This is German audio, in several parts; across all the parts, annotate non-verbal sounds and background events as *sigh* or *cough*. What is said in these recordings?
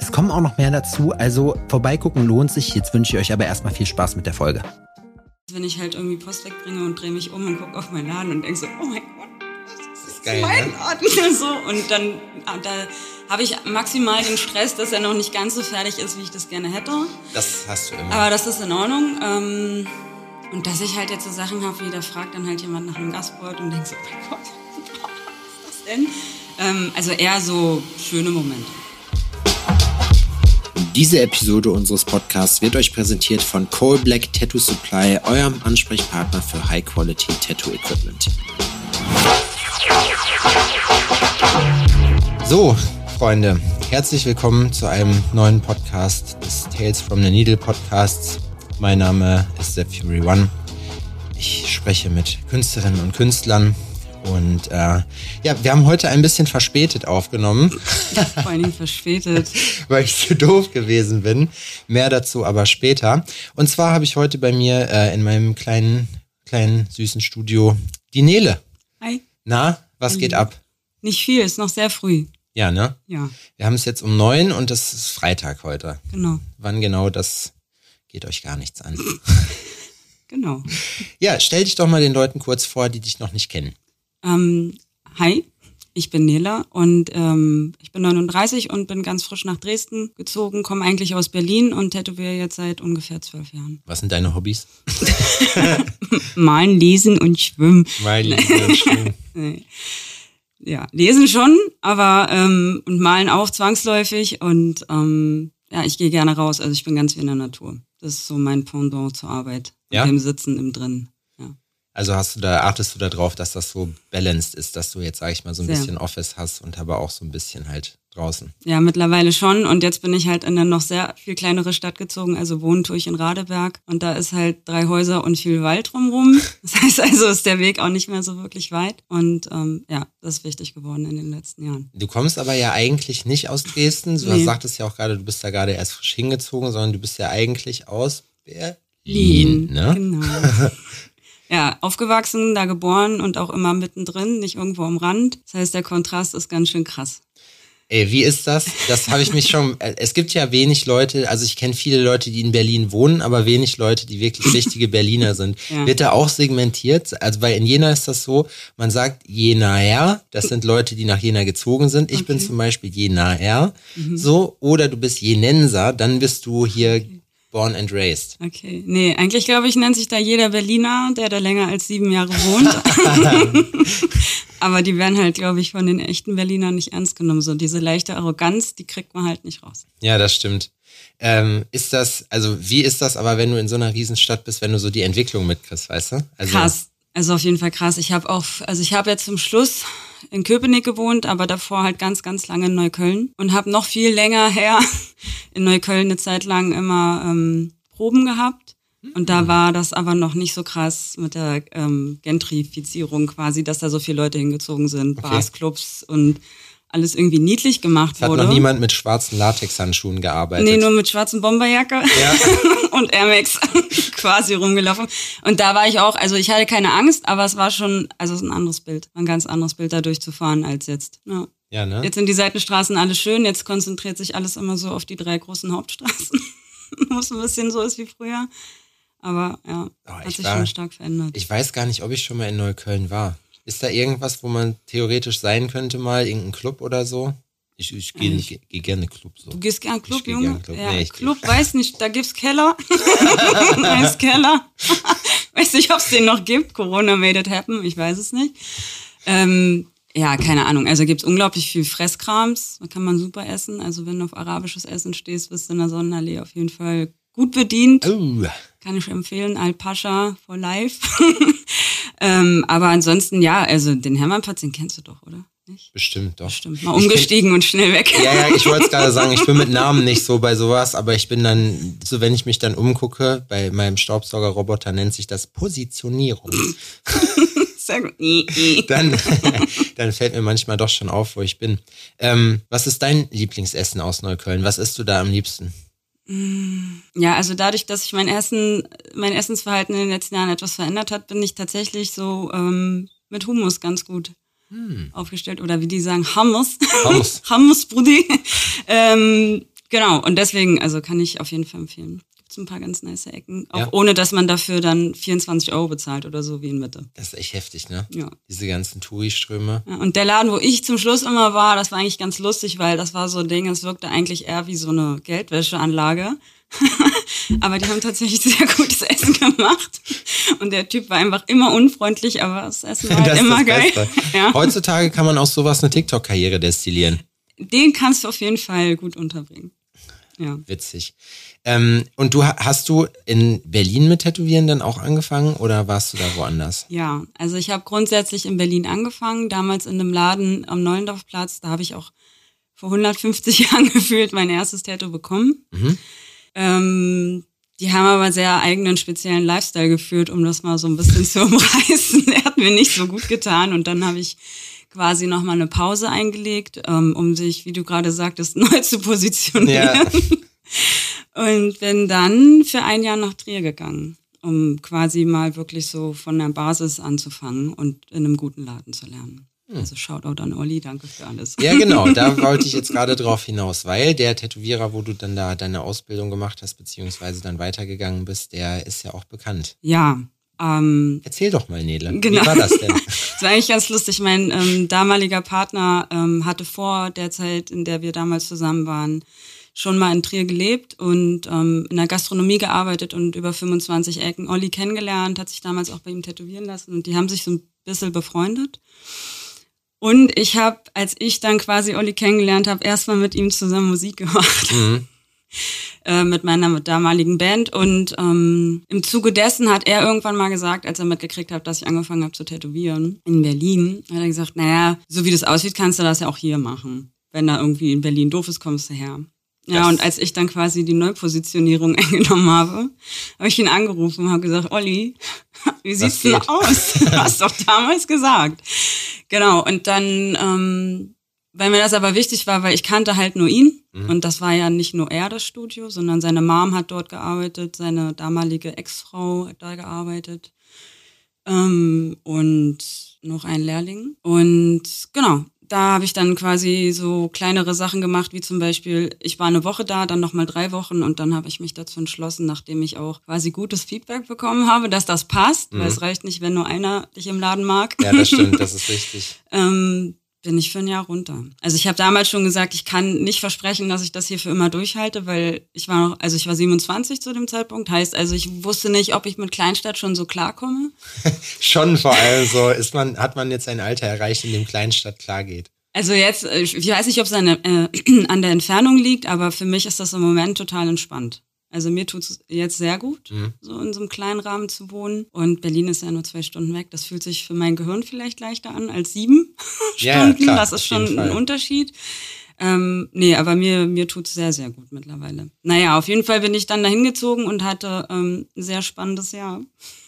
Es kommen auch noch mehr dazu, also vorbeigucken lohnt sich. Jetzt wünsche ich euch aber erstmal viel Spaß mit der Folge. Wenn ich halt irgendwie Post wegbringe und drehe mich um und gucke auf meinen Laden und denke so, oh mein Gott, das ist geil, mein ne? *laughs* So, und dann ah, da habe ich maximal den Stress, dass er noch nicht ganz so fertig ist, wie ich das gerne hätte. Das hast du immer. Aber das ist in Ordnung. Ähm, und dass ich halt jetzt so Sachen habe, wie da fragt dann halt jemand nach einem Gastwort und denkt so, oh mein Gott, *laughs* was ist das denn? Ähm, also eher so schöne Momente. Diese Episode unseres Podcasts wird euch präsentiert von Coal Black Tattoo Supply, eurem Ansprechpartner für High Quality Tattoo Equipment. So, Freunde, herzlich willkommen zu einem neuen Podcast des Tales from the Needle Podcasts. Mein Name ist The Fury One. Ich spreche mit Künstlerinnen und Künstlern und äh, ja, wir haben heute ein bisschen verspätet aufgenommen. *laughs* Vor allen Dingen verspätet. *laughs* weil ich zu doof gewesen bin. Mehr dazu aber später. Und zwar habe ich heute bei mir äh, in meinem kleinen, kleinen, süßen Studio die Nele. Hi. Na, was geht ab? Nicht viel, ist noch sehr früh. Ja, ne? Ja, Wir haben es jetzt um neun und das ist Freitag heute. genau. Wann genau, das geht euch gar nichts an. *laughs* Genau. ja, stell dich doch mal den Leuten kurz vor, die dich noch nicht kennen. Ähm, hi, ich bin Nela und ähm, ich bin 39 und bin ganz frisch nach Dresden gezogen, komme eigentlich aus Berlin und tätowiere jetzt seit ungefähr zwölf Jahren. Was sind deine Hobbys? *laughs* Malen, lesen und schwimmen. Mein Lieber, schön. Nee. Ja, lesen schon, aber ähm, und malen auch zwangsläufig und ähm, ja, ich gehe gerne raus. Also ich bin ganz wie in der Natur. Das ist so mein Pendant zur Arbeit. Ja? Mit dem Sitzen im Drin. Also hast du da, achtest du da drauf, dass das so balanced ist, dass du jetzt, sag ich mal, so ein Sehr. bisschen Office hast und aber auch so ein bisschen halt draußen. Ja, mittlerweile schon. Und jetzt bin ich halt in eine noch sehr viel kleinere Stadt gezogen. Also wohnen tue ich in Radeberg. Und da ist halt drei Häuser und viel Wald drumrum. *laughs* Das heißt also, ist der Weg auch nicht mehr so wirklich weit. Und ähm, ja, das ist wichtig geworden in den letzten Jahren. Du kommst aber ja eigentlich nicht aus Dresden. Du Nee. sagtest ja auch gerade, du bist da gerade erst frisch hingezogen, sondern du bist ja eigentlich aus Berlin, Berlin, ne? Genau. *laughs* ja, aufgewachsen, da geboren und auch immer mittendrin, nicht irgendwo am Rand. Das heißt, der Kontrast ist ganz schön krass. Ey, wie ist das? Das habe ich mich schon. äh, Es gibt ja wenig Leute, also ich kenne viele Leute, die in Berlin wohnen, aber wenig Leute, die wirklich richtige Berliner sind. Ja. Wird da auch segmentiert? Also bei in Jena ist das so, man sagt Jenaer, das sind Leute, die nach Jena gezogen sind. Ich bin Okay. zum Beispiel Jenaer, so, oder du bist Jenenser, dann bist du hier born and raised. Okay. Nee, eigentlich glaube ich, nennt sich da jeder Berliner, der da länger als sieben Jahre wohnt. *laughs* Aber die werden halt, glaube ich, von den echten Berlinern nicht ernst genommen. So diese leichte Arroganz, die kriegt man halt nicht raus. Ja, das stimmt. Ähm, ist das, also wie ist das aber, wenn du in so einer Riesenstadt bist, wenn du so die Entwicklung mitkriegst, weißt du? Also, Krass. Also auf jeden Fall krass. Ich habe auch, also ich habe jetzt zum Schluss in Köpenick gewohnt, aber davor halt ganz, ganz lange in Neukölln und habe noch viel länger her in Neukölln eine Zeit lang immer ähm, Proben gehabt. Und da war das aber noch nicht so krass mit der ähm, Gentrifizierung quasi, dass da so viele Leute hingezogen sind, Okay. Bars, Clubs und alles irgendwie niedlich gemacht Es hat wurde. noch niemand mit schwarzen Latexhandschuhen gearbeitet. Nee, nur mit schwarzen Bomberjacke Ja. *laughs* und Air Max *laughs* quasi rumgelaufen. Und da war ich auch, also ich hatte keine Angst, aber es war schon, also es ist ein anderes Bild, ein ganz anderes Bild da durchzufahren als jetzt. Ja. Ja, ne? Jetzt sind die Seitenstraßen alle schön, jetzt konzentriert sich alles immer so auf die drei großen Hauptstraßen, *laughs* wo es ein bisschen so ist wie früher. Aber ja, Oh, hat ich sich war- schon stark verändert. Ich weiß gar nicht, ob ich schon mal in Neukölln war. Ist da irgendwas, wo man theoretisch sein könnte mal? Irgendein Club oder so? Ich, ich gehe Ich- geh, geh gerne Club so. Du gehst gern Club, geh Junge? gern Club. Ja, Nee, ich- Club, weiß nicht, da gibt's Keller. *laughs* weiß Keller. *laughs* weiß nicht, ob es den noch gibt. Corona made it happen, ich weiß es nicht. Ähm, ja, keine Ahnung. Also gibt's unglaublich viel Fresskrams. Da kann man super essen. Also wenn du auf arabisches Essen stehst, bist du in der Sonnenallee auf jeden Fall gut bedient. Oh, Kann ich empfehlen. Al-Pascha for life. *laughs* ähm, aber ansonsten, ja, also den Hermannplatz, den kennst du doch, oder? Nicht? Bestimmt, doch. Bestimmt. Mal umgestiegen kenn, und schnell weg. Ja, ja, ich wollte es gerade sagen, ich bin mit *laughs* Namen nicht so bei sowas, aber ich bin dann, so wenn ich mich dann umgucke, bei meinem Staubsaugerroboter nennt sich das Positionierung. *laughs* Gut. *laughs* dann, *laughs* dann fällt mir manchmal doch schon auf, wo ich bin. Ähm, was ist dein Lieblingsessen aus Neukölln? Was isst du da am liebsten? Ja, also dadurch, dass sich mein Essen, mein Essensverhalten in den letzten Jahren etwas verändert hat, bin ich tatsächlich so ähm, mit Hummus ganz gut hm. aufgestellt. Oder wie die sagen, Hummus. Hummus. *laughs* Hummus, Brudi. ähm, genau, und deswegen, also kann ich auf jeden Fall empfehlen. Gibt's ein paar ganz nice Ecken. Auch ja. ohne, dass man dafür dann 24 Euro bezahlt oder so wie in Mitte. Das ist echt heftig, ne? Ja. Diese ganzen Touri-Ströme. Ja, und der Laden, wo ich zum Schluss immer war, das war eigentlich ganz lustig, weil das war so ein Ding, es wirkte eigentlich eher wie so eine Geldwäscheanlage. *laughs* aber die haben tatsächlich sehr gutes Essen gemacht. Und der Typ war einfach immer unfreundlich, aber das Essen war *laughs* halt immer geil. *laughs* Ja. Heutzutage kann man aus sowas eine TikTok-Karriere destillieren. Den kannst du auf jeden Fall gut unterbringen. Ja. Witzig. Ähm, und du hast du in Berlin mit Tätowieren dann auch angefangen oder warst du da woanders? Ja, also ich habe grundsätzlich in Berlin angefangen, damals in einem Laden am Neulendorfplatz. Da habe ich auch vor 150 *laughs* Jahren gefühlt mein erstes Tattoo bekommen. Mhm. Ähm, die haben aber sehr eigenen speziellen Lifestyle geführt, um das mal so ein bisschen zu *laughs* umreißen. Der hat mir nicht so gut getan und dann habe ich quasi nochmal eine Pause eingelegt, ähm, um sich, wie du gerade sagtest, *laughs* neu zu positionieren. Ja. *laughs* Und bin dann für ein Jahr nach Trier gegangen, um quasi mal wirklich so von der Basis anzufangen und in einem guten Laden zu lernen. Hm. Also Shoutout an Olli, danke für alles. Ja, genau, *laughs* da wollte ich jetzt gerade drauf hinaus, weil der Tätowierer, wo du dann da deine Ausbildung gemacht hast, beziehungsweise dann weitergegangen bist, der ist ja auch bekannt. Ja. Ähm, Erzähl doch mal, Nele. Genau. Wie war das denn? *laughs* das war eigentlich ganz lustig. Mein ähm, damaliger Partner ähm, hatte vor der Zeit, in der wir damals zusammen waren, schon mal in Trier gelebt und ähm, in der Gastronomie gearbeitet und über 25 Ecken Olli kennengelernt, hat sich damals auch bei ihm tätowieren lassen und die haben sich so ein bisschen befreundet. Und ich habe, als ich dann quasi Olli kennengelernt habe, erstmal mit ihm zusammen Musik *laughs* gemacht. Mhm. Äh, mit meiner damaligen Band. Und ähm, im Zuge dessen hat er irgendwann mal gesagt, als er mitgekriegt hat, dass ich angefangen habe zu tätowieren in Berlin, hat er gesagt, naja, so wie das aussieht, kannst du das ja auch hier machen. Wenn da irgendwie in Berlin doof ist, kommst du her. Ja, und als ich dann quasi die Neupositionierung *laughs* eingenommen habe, habe ich ihn angerufen und habe gesagt, Olli, wie sieht's denn aus? Du hast doch damals gesagt. Genau, und dann, ähm, weil mir das aber wichtig war, weil ich kannte halt nur ihn mhm. und das war ja nicht nur er das Studio, sondern seine Mom hat dort gearbeitet, seine damalige Ex-Frau hat da gearbeitet ähm, und noch ein Lehrling. Und genau, da habe ich dann quasi so kleinere Sachen gemacht, wie zum Beispiel, ich war eine Woche da, dann nochmal drei Wochen und dann habe ich mich dazu entschlossen, nachdem ich auch quasi gutes Feedback bekommen habe, dass das passt, mhm. weil es reicht nicht, wenn nur einer dich im Laden mag. Ja, das stimmt, *laughs* das ist richtig. ähm, bin ich für ein Jahr runter. Also ich habe damals schon gesagt, ich kann nicht versprechen, dass ich das hier für immer durchhalte, weil ich war noch, also ich war 27 zu dem Zeitpunkt, heißt also ich wusste nicht, ob ich mit Kleinstadt schon so klarkomme. *laughs* schon vor allem so, ist man, hat man jetzt ein Alter erreicht, in dem Kleinstadt klar geht. Also jetzt, ich weiß nicht, ob es an, äh, *clears throat* an der Entfernung liegt, aber für mich ist das im Moment total entspannt. Also mir tut es jetzt sehr gut, mhm. so in so einem kleinen Rahmen zu wohnen. Und Berlin ist ja nur zwei Stunden weg. Das fühlt sich für mein Gehirn vielleicht leichter an als sieben *laughs* ja, Stunden. Klar, das ist schon ein Unterschied. Ähm, nee, aber mir, mir tut es sehr, sehr gut mittlerweile. Naja, auf jeden Fall bin ich dann dahin gezogen und hatte ähm, ein sehr spannendes Jahr.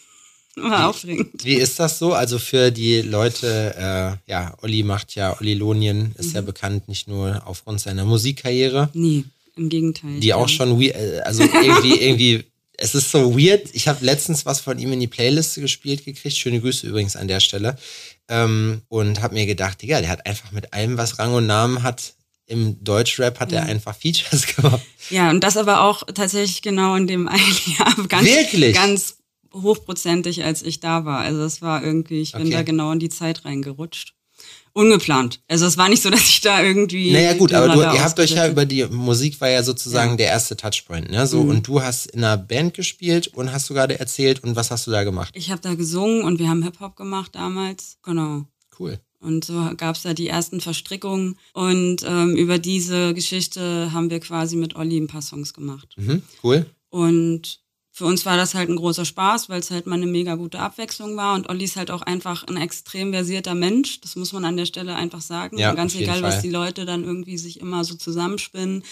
*laughs* War aufregend. Wie ist das so? Also für die Leute, äh, ja, Olli macht ja, Olli Lonien ist mhm. ja bekannt nicht nur aufgrund seiner Musikkarriere. Nee. Im Gegenteil. Die auch schon äh, also irgendwie, *laughs* irgendwie, es ist so weird. Ich habe letztens was von ihm in die Playliste gespielt gekriegt. Schöne Grüße übrigens an der Stelle. Ähm, und habe mir gedacht, Digga, der hat einfach mit allem, was Rang und Namen hat, im Deutschrap hat er einfach Features *laughs* gemacht. Ja, und das aber auch tatsächlich genau in dem einen *laughs* Jahr ganz, Wirklich? ganz hochprozentig, als ich da war. Also das war irgendwie, ich bin okay. da genau in die Zeit reingerutscht ungeplant. Also es war nicht so, *laughs* dass ich da irgendwie. Naja gut, aber du, ihr habt euch ja über die Musik war ja sozusagen ja. der erste Touchpoint, ne? So mhm. und du hast in einer Band gespielt und hast du gerade erzählt und was hast du da gemacht? Ich habe da gesungen und wir haben Hip Hop gemacht damals, genau. Cool. Und so gab es da die ersten Verstrickungen und ähm, über diese Geschichte haben wir quasi mit Olli ein paar Songs gemacht. Mhm, cool. Und für uns war das halt ein großer Spaß, weil es halt mal eine mega gute Abwechslung war. Und Olli ist halt auch einfach ein extrem versierter Mensch. Das muss man an der Stelle einfach sagen. Ja, ganz egal, Fall. was die Leute dann irgendwie sich immer so zusammenspinnen.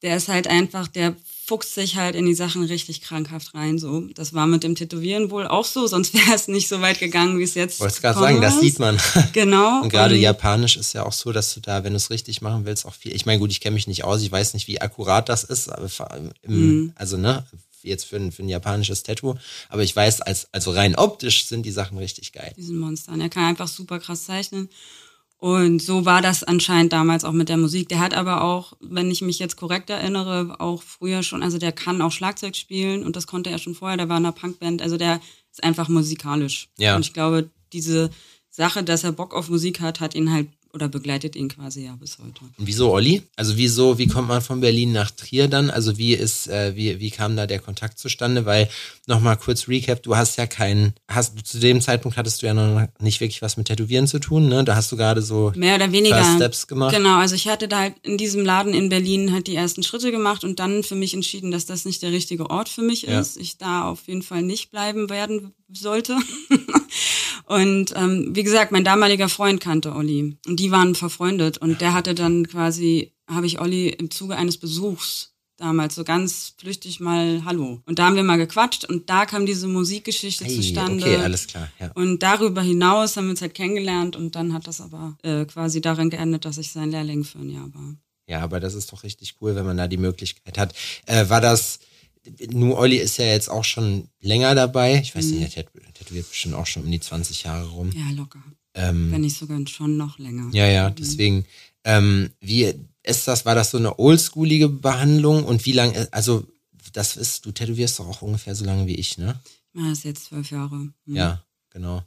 Der ist halt einfach, der fuchst sich halt in die Sachen richtig krankhaft rein. So, das war mit dem Tätowieren wohl auch so, sonst *laughs* wäre es nicht so weit gegangen, wie es jetzt. Wollte gerade sagen, das sieht man. *laughs* Genau. Und gerade Und- Japanisch ist ja auch so, dass du da, wenn du es richtig machen willst, auch viel. Ich meine, gut, ich kenne mich nicht aus, ich weiß nicht, wie akkurat das ist, aber im, Mhm. also ne, jetzt für ein, für ein japanisches Tattoo. Aber ich weiß, als, also rein optisch sind die Sachen richtig geil. diesen Monstern. Er kann einfach super krass zeichnen. Und so war das anscheinend damals auch mit der Musik. Der hat aber auch, wenn ich mich jetzt korrekt erinnere, auch früher schon, also der kann auch Schlagzeug spielen und das konnte er schon vorher. Der war in einer Punkband. Also der ist einfach musikalisch. Ja. Und ich glaube, diese Sache, dass er Bock auf Musik hat, hat ihn halt oder begleitet ihn quasi ja bis heute. Und wieso Olli? Also wieso, wie kommt man von Berlin nach Trier dann? Also wie ist, äh, wie, wie kam da der Kontakt zustande? Weil, nochmal kurz Recap, du hast ja keinen, hast zu dem Zeitpunkt hattest du ja noch nicht wirklich was mit Tätowieren zu tun, ne? Da hast du gerade so Mehr oder weniger. Steps gemacht. Genau, also ich hatte da halt in diesem Laden in Berlin halt die ersten Schritte gemacht und dann für mich entschieden, dass das nicht der richtige Ort für mich Ja. ist. Ich da auf jeden Fall nicht bleiben werden sollte. *laughs* und ähm, wie gesagt, mein damaliger Freund kannte Olli und die waren verfreundet und der hatte dann quasi, habe ich Olli im Zuge eines Besuchs damals so ganz flüchtig mal Hallo. Und da haben wir mal gequatscht und da kam diese Musikgeschichte Hey, zustande. okay, alles klar, ja. Und darüber hinaus haben wir uns halt kennengelernt und dann hat das aber äh, quasi darin geendet, dass ich sein Lehrling für ein Jahr war. Ja, aber das ist doch richtig cool, wenn man da die Möglichkeit hat. Äh, war das, Nu Olli ist ja jetzt auch schon länger dabei. Ich weiß nicht, er tät- tätowiert bestimmt auch schon um die 20 Jahre rum. Ja, locker. Ähm, Wenn nicht sogar schon noch länger. ja, ja, deswegen, ähm, wie ist das, war das so eine oldschoolige Behandlung und wie lange, also das ist, du tätowierst doch auch ungefähr so lange wie ich, ne? Ich mache das jetzt zwölf Jahre. Hm. Ja, genau.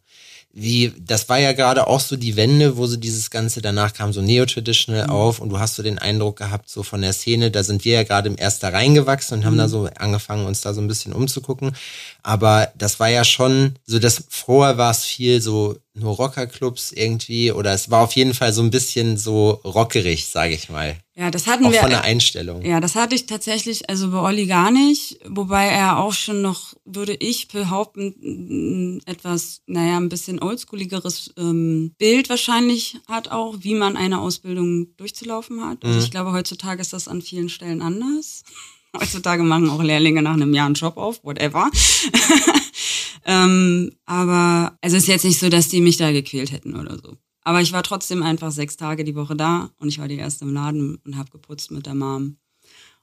Wie, das war ja gerade auch so die Wende, wo so dieses Ganze, danach kam so Neo-Traditional Mhm. auf und du hast so den Eindruck gehabt, so von der Szene, da sind wir ja gerade erst da reingewachsen und haben Mhm. da so angefangen, uns da so ein bisschen umzugucken. Aber das war ja schon, so das, vorher war es viel so nur Rockerclubs irgendwie oder es war auf jeden Fall so ein bisschen so rockerig, sage ich mal. Ja, das hatten Auch wir. von der Einstellung. Ja, das hatte ich tatsächlich, also bei Olli gar nicht, wobei er auch schon noch, würde ich behaupten, etwas, naja, ein bisschen oldschooligere ähm, Bild wahrscheinlich hat auch, wie man eine Ausbildung durchzulaufen hat. Also ich glaube, heutzutage ist das an vielen Stellen anders. *laughs* Heutzutage machen auch Lehrlinge nach einem Jahr einen Job auf, whatever. *laughs* ähm, aber es ist jetzt nicht so, dass die mich da gequält hätten oder so. Aber ich war trotzdem einfach sechs Tage die Woche da und ich war die erste im Laden und habe geputzt mit der Mom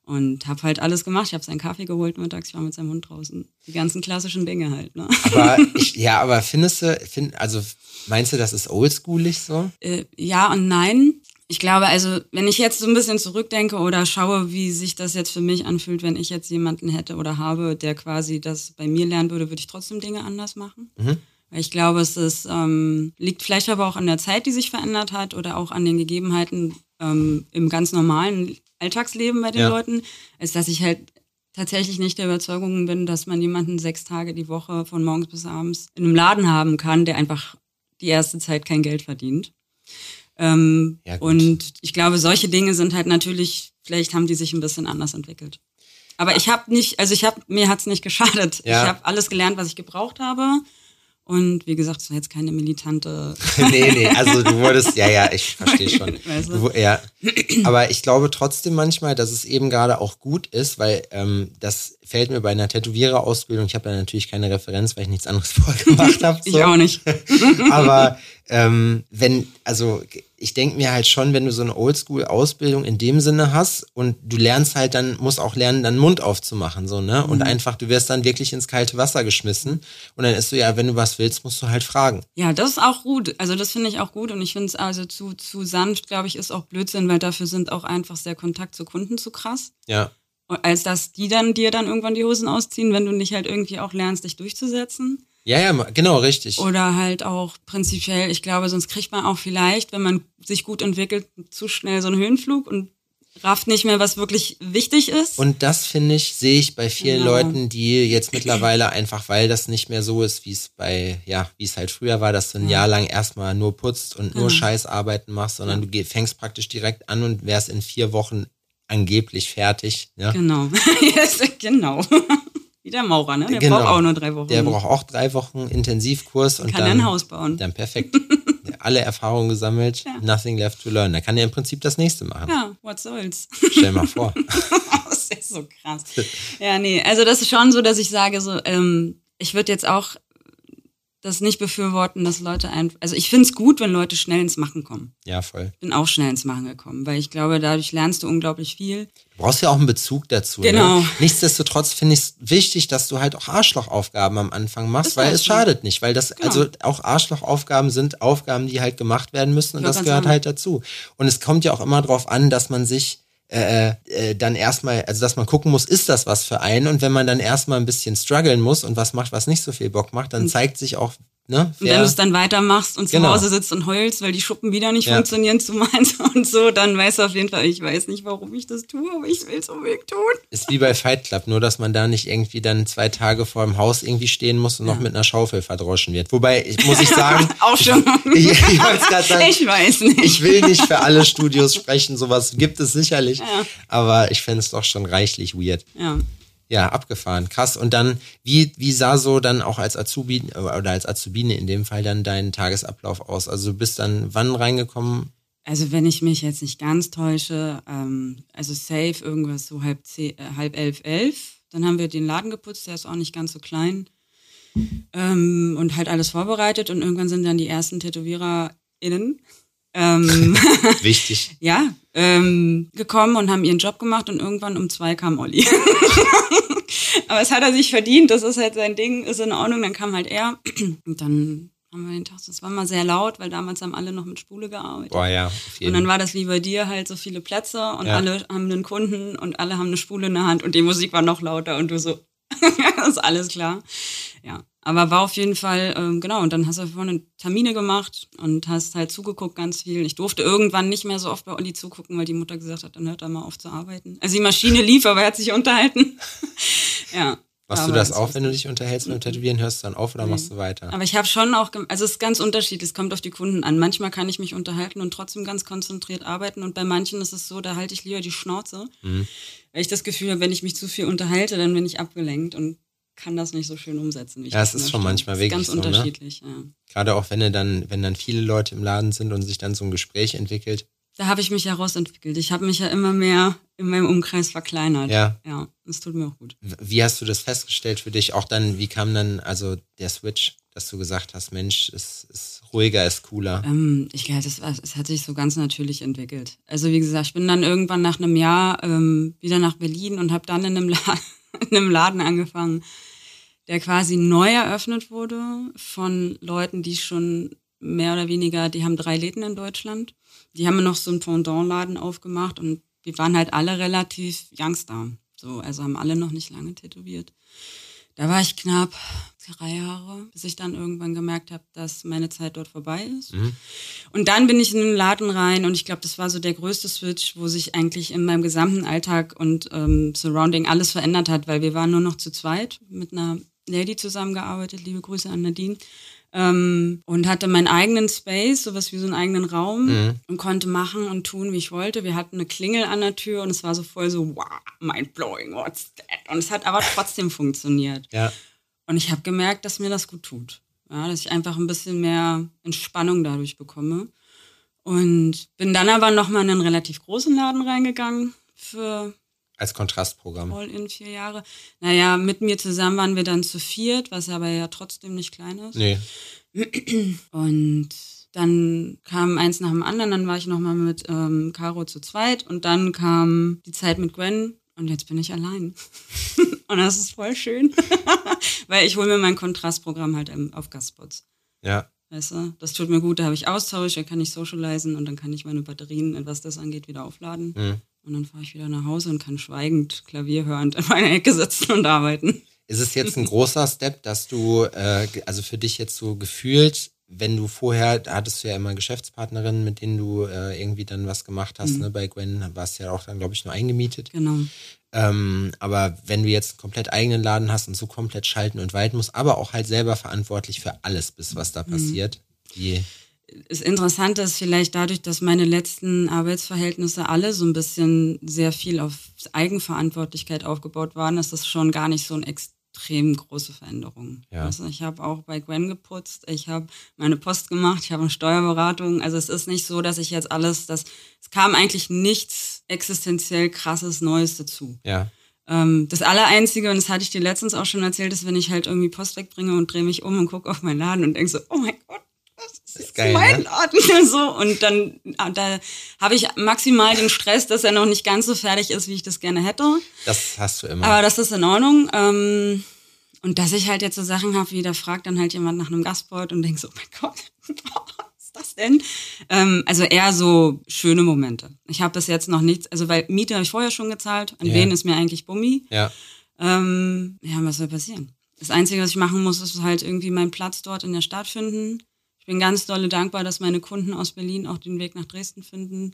und habe halt alles gemacht. Ich habe seinen Kaffee geholt mittags, ich war mit seinem Hund draußen. Die ganzen klassischen Dinge halt. Ne? Aber *laughs* ich, ja, aber findest du, find, also meinst du, das ist oldschoolig so? Äh, ja und nein. Ich glaube, also wenn ich jetzt so ein bisschen zurückdenke oder schaue, wie sich das jetzt für mich anfühlt, wenn ich jetzt jemanden hätte oder habe, der quasi das bei mir lernen würde, würde ich trotzdem Dinge anders machen. Mhm. Weil Ich glaube, es ist, ähm, liegt vielleicht aber auch an der Zeit, die sich verändert hat oder auch an den Gegebenheiten ähm, im ganz normalen Alltagsleben bei den Ja. Leuten, als dass ich halt tatsächlich nicht der Überzeugung bin, dass man jemanden sechs Tage die Woche von morgens bis abends in einem Laden haben kann, der einfach die erste Zeit kein Geld verdient. Ähm, Ja, und ich glaube, solche Dinge sind halt natürlich, vielleicht haben die sich ein bisschen anders entwickelt. Aber ich habe nicht, also ich habe, mir hat's nicht geschadet. Ja. Ich habe alles gelernt, was ich gebraucht habe. Und wie gesagt, es war jetzt keine militante. *laughs* nee, nee, also du wurdest, ja, ja, ich verstehe schon. *laughs* Weißt du? Du, ja. Aber ich glaube trotzdem manchmal, dass es eben gerade auch gut ist, weil ähm, das fällt mir bei einer Tätowiererausbildung, ich habe ja natürlich keine Referenz, weil ich nichts anderes *laughs* vorher gemacht habe. Ich auch nicht. Aber ähm, wenn, also ich denke mir halt schon, wenn du so eine Oldschool-Ausbildung in dem Sinne hast und du lernst halt dann, musst auch lernen, dann Mund aufzumachen, so, ne? Mhm. Und einfach, du wirst dann wirklich ins kalte Wasser geschmissen. Und dann ist so, ja, wenn du was willst, musst du halt fragen. Ja, das ist auch gut. Also das finde ich auch gut und ich finde es also zu, zu sanft, glaube ich, ist auch Blödsinn, weil dafür sind auch einfach der Kontakt zu Kunden zu krass. Ja. Als dass die dann dir dann irgendwann die Hosen ausziehen, wenn du nicht halt irgendwie auch lernst, dich durchzusetzen. Ja, ja, genau, richtig. Oder halt auch prinzipiell, ich glaube, sonst kriegt man auch vielleicht, wenn man sich gut entwickelt, zu schnell so einen Höhenflug und rafft nicht mehr, was wirklich wichtig ist. Und das finde ich, sehe ich bei vielen Genau. Leuten, die jetzt mittlerweile einfach, weil das nicht mehr so ist, wie es bei, ja, wie es halt früher war, dass du ein Jahr lang erstmal nur putzt und nur Genau. Scheißarbeiten machst, sondern du geh- fängst praktisch direkt an und wärst in vier Wochen angeblich fertig. Ja? genau. *laughs* Yes, genau. *laughs* Wie der Maurer, ne? Der Genau. braucht auch nur drei Wochen. Der braucht auch drei Wochen Intensivkurs und Kann dann ein Haus bauen. Dann perfekt. *laughs* Alle Erfahrungen gesammelt, nothing left to learn. Da kann er im Prinzip das nächste machen. Ja, was soll's. Stell mal vor. *laughs* das ist so krass. Ja, nee, also das ist schon so, dass ich sage, so, ähm, ich würde jetzt auch das nicht befürworten, dass Leute einfach, also ich finde es gut, wenn Leute schnell ins Machen kommen. Ja, voll. Bin auch schnell ins Machen gekommen, weil ich glaube, dadurch lernst du unglaublich viel. Du brauchst ja auch einen Bezug dazu. Genau. Ne? Nichtsdestotrotz finde ich es wichtig, dass du halt auch Arschlochaufgaben am Anfang machst, Ist weil es schadet nicht. Weil das, Genau. also auch Arschlochaufgaben sind Aufgaben, die halt gemacht werden müssen und das gehört sagen. halt dazu. Und es kommt ja auch immer drauf an, dass man sich äh, äh, dann erstmal, also dass man gucken muss, ist das was für einen? Und wenn man dann erstmal ein bisschen strugglen muss und was macht, was nicht so viel Bock macht, dann zeigt sich auch, ne, Und wenn du es dann weitermachst und zu Genau. Hause sitzt und heulst, weil die Schuppen wieder nicht Ja. funktionieren zu meins *laughs* und so, dann weißt du auf jeden Fall, ich weiß nicht, warum ich das tue, aber ich will es unbedingt tun. Ist wie bei Fight Club, nur dass man da nicht irgendwie dann zwei Tage vor dem Haus irgendwie stehen muss und noch mit einer Schaufel verdroschen wird. Wobei, ich, muss ich *laughs* sagen, *laughs* Auch schon. ich, ich gerade sagen, Ich weiß nicht. ich will nicht für alle Studios sprechen, sowas gibt es sicherlich, Ja. aber ich fände es doch schon reichlich weird. ja. Ja, abgefahren, krass. Und dann, wie, wie sah so dann auch als Azubi oder als Azubine in dem Fall dann dein Tagesablauf aus? Also du bist dann wann reingekommen? Also wenn ich mich jetzt nicht ganz täusche, ähm, also safe irgendwas so halb, zehn, äh, halb elf, elf. Dann haben wir den Laden geputzt, der ist auch nicht ganz so klein. Ähm, und halt alles vorbereitet und irgendwann sind dann die ersten TätowiererInnen ähm, *laughs* Wichtig. *laughs* ja, ähm, gekommen und haben ihren Job gemacht und irgendwann um zwei kam Olli. *laughs* *laughs* Aber es hat er sich verdient, das ist halt sein Ding, ist in Ordnung, dann kam halt er *clears throat* und dann haben wir den Tag, das war mal sehr laut, weil damals haben alle noch mit Spule gearbeitet. Boah, ja, Und dann war das wie bei dir halt so viele Plätze und Ja. alle haben einen Kunden und alle haben eine Spule in der Hand und die Musik war noch lauter und du so, das *laughs* ist alles klar. Ja, aber war auf jeden Fall, ähm, genau, und dann hast du vorne Termine gemacht und hast halt zugeguckt ganz viel. Ich durfte irgendwann nicht mehr so oft bei Olli zugucken, weil die Mutter gesagt hat, dann hört er mal auf zu arbeiten. Also die Maschine lief, aber er hat sich unterhalten. Ja. Machst du das ist- wenn du dich unterhältst beim Tätowieren? Hörst du dann auf oder machst du weiter? aber ich habe schon auch, also es ist ganz unterschiedlich, es kommt auf die Kunden an. Manchmal kann ich mich unterhalten und trotzdem ganz konzentriert arbeiten und bei manchen ist es so, da halte ich lieber die Schnauze, Mhm. weil ich das Gefühl habe, wenn ich mich zu viel unterhalte, dann bin ich abgelenkt und kann das nicht so schön umsetzen. Ja, das es ist schon manchmal wirklich ganz so, ne? unterschiedlich. Ja. Gerade auch wenn dann, wenn dann viele Leute im Laden sind und sich dann so ein Gespräch entwickelt. Da habe ich mich ja rausentwickelt. Ich habe mich ja immer mehr in meinem Umkreis verkleinert. Ja. Ja, das tut mir auch gut. Wie hast du das festgestellt für dich? Auch dann, wie kam dann also der Switch, dass du gesagt hast, Mensch, es ist ruhiger, ist cooler. Ähm, ich glaube, das, es hat sich so ganz natürlich entwickelt. Also wie gesagt, ich bin dann irgendwann nach einem Jahr ähm, wieder nach Berlin und habe dann in einem, *laughs* in einem Laden angefangen, der quasi neu eröffnet wurde von Leuten, die schon mehr oder weniger, die haben drei Läden in Deutschland. Die haben noch so einen Pendant-Laden aufgemacht und wir waren halt alle relativ Youngster. So, also haben alle noch nicht lange tätowiert. Da war ich knapp drei Jahre, bis ich dann irgendwann gemerkt habe, dass meine Zeit dort vorbei ist. Und dann bin ich in den Laden rein und ich glaube, das war so der größte Switch, wo sich eigentlich in meinem gesamten Alltag und ähm, Surrounding alles verändert hat, weil wir waren nur noch zu zweit mit einer Lady zusammengearbeitet, liebe Grüße an Nadine. Ähm, und hatte meinen eigenen Space, sowas wie so einen eigenen Raum und konnte machen und tun, wie ich wollte. Wir hatten eine Klingel an der Tür und es war so voll so, wow, mind blowing, what's that? Und es hat aber trotzdem funktioniert. Ja. Und ich habe gemerkt, dass mir das gut tut. Ja, dass ich einfach ein bisschen mehr Entspannung dadurch bekomme. Und bin dann aber nochmal in einen relativ großen Laden reingegangen für Als Kontrastprogramm. all in vier Jahre. Naja, mit mir zusammen waren wir dann zu viert, was aber ja trotzdem nicht klein ist. Nee. *clears throat* Und dann kam eins nach dem anderen, dann war ich nochmal mit ähm, Caro zu zweit und dann kam die Zeit mit Gwen und jetzt bin ich allein. *laughs* und das ist voll schön, *laughs* weil ich hole mir mein Kontrastprogramm halt auf Gastspots. Ja. Weißt du, das tut mir gut, da habe ich Austausch, da kann ich socialisen und dann kann ich meine Batterien, was das angeht, wieder aufladen. Mhm. Und dann fahre ich wieder nach Hause und kann schweigend, klavierhörend in meiner Ecke sitzen und arbeiten. Ist es jetzt ein großer Step, dass du, äh, also für dich jetzt so gefühlt, wenn du vorher, da hattest du ja immer Geschäftspartnerinnen, mit denen du äh, irgendwie dann was gemacht hast, ne? Bei Gwen warst du ja auch dann, glaube ich, nur eingemietet. Genau. Ähm, aber wenn du jetzt einen komplett eigenen Laden hast und so komplett schalten und walten musst, aber auch halt selber verantwortlich für alles bist, was da passiert, wie, Das Interessante ist vielleicht dadurch, dass meine letzten Arbeitsverhältnisse alle so ein bisschen sehr viel auf Eigenverantwortlichkeit aufgebaut waren, ist das schon gar nicht so ein extrem große Veränderungen. Ja. Also ich habe auch bei Gwen geputzt, ich habe meine Post gemacht, ich habe eine Steuerberatung. Also es ist nicht so, dass ich jetzt alles, das, es kam eigentlich nichts existenziell krasses Neues dazu. Ja. Ähm, das Allereinzige, und das hatte ich dir letztens auch schon erzählt, ist, wenn ich halt irgendwie Post wegbringe und drehe mich um und gucke auf meinen Laden und denke so, oh mein Gott, das ist, geil, mein ne? *laughs* So, und dann ah, da habe ich maximal den Stress, dass er noch nicht ganz so fertig ist, wie ich das gerne hätte. Das hast du immer. Aber das ist in Ordnung. Ähm, und dass ich halt jetzt so Sachen habe, wie da fragt dann halt jemand nach einem Gastboard und denkt so, oh mein Gott, *laughs* was ist das denn? Ähm, also eher so schöne Momente. Ich habe bis jetzt noch nichts, also weil Miete habe ich vorher schon gezahlt, an Ja. wen ist mir eigentlich Bummi. ja. Ähm, ja, was soll passieren? Das Einzige, was ich machen muss, ist halt irgendwie meinen Platz dort in der Stadt finden. Ich bin ganz dolle dankbar, dass meine Kunden aus Berlin auch den Weg nach Dresden finden.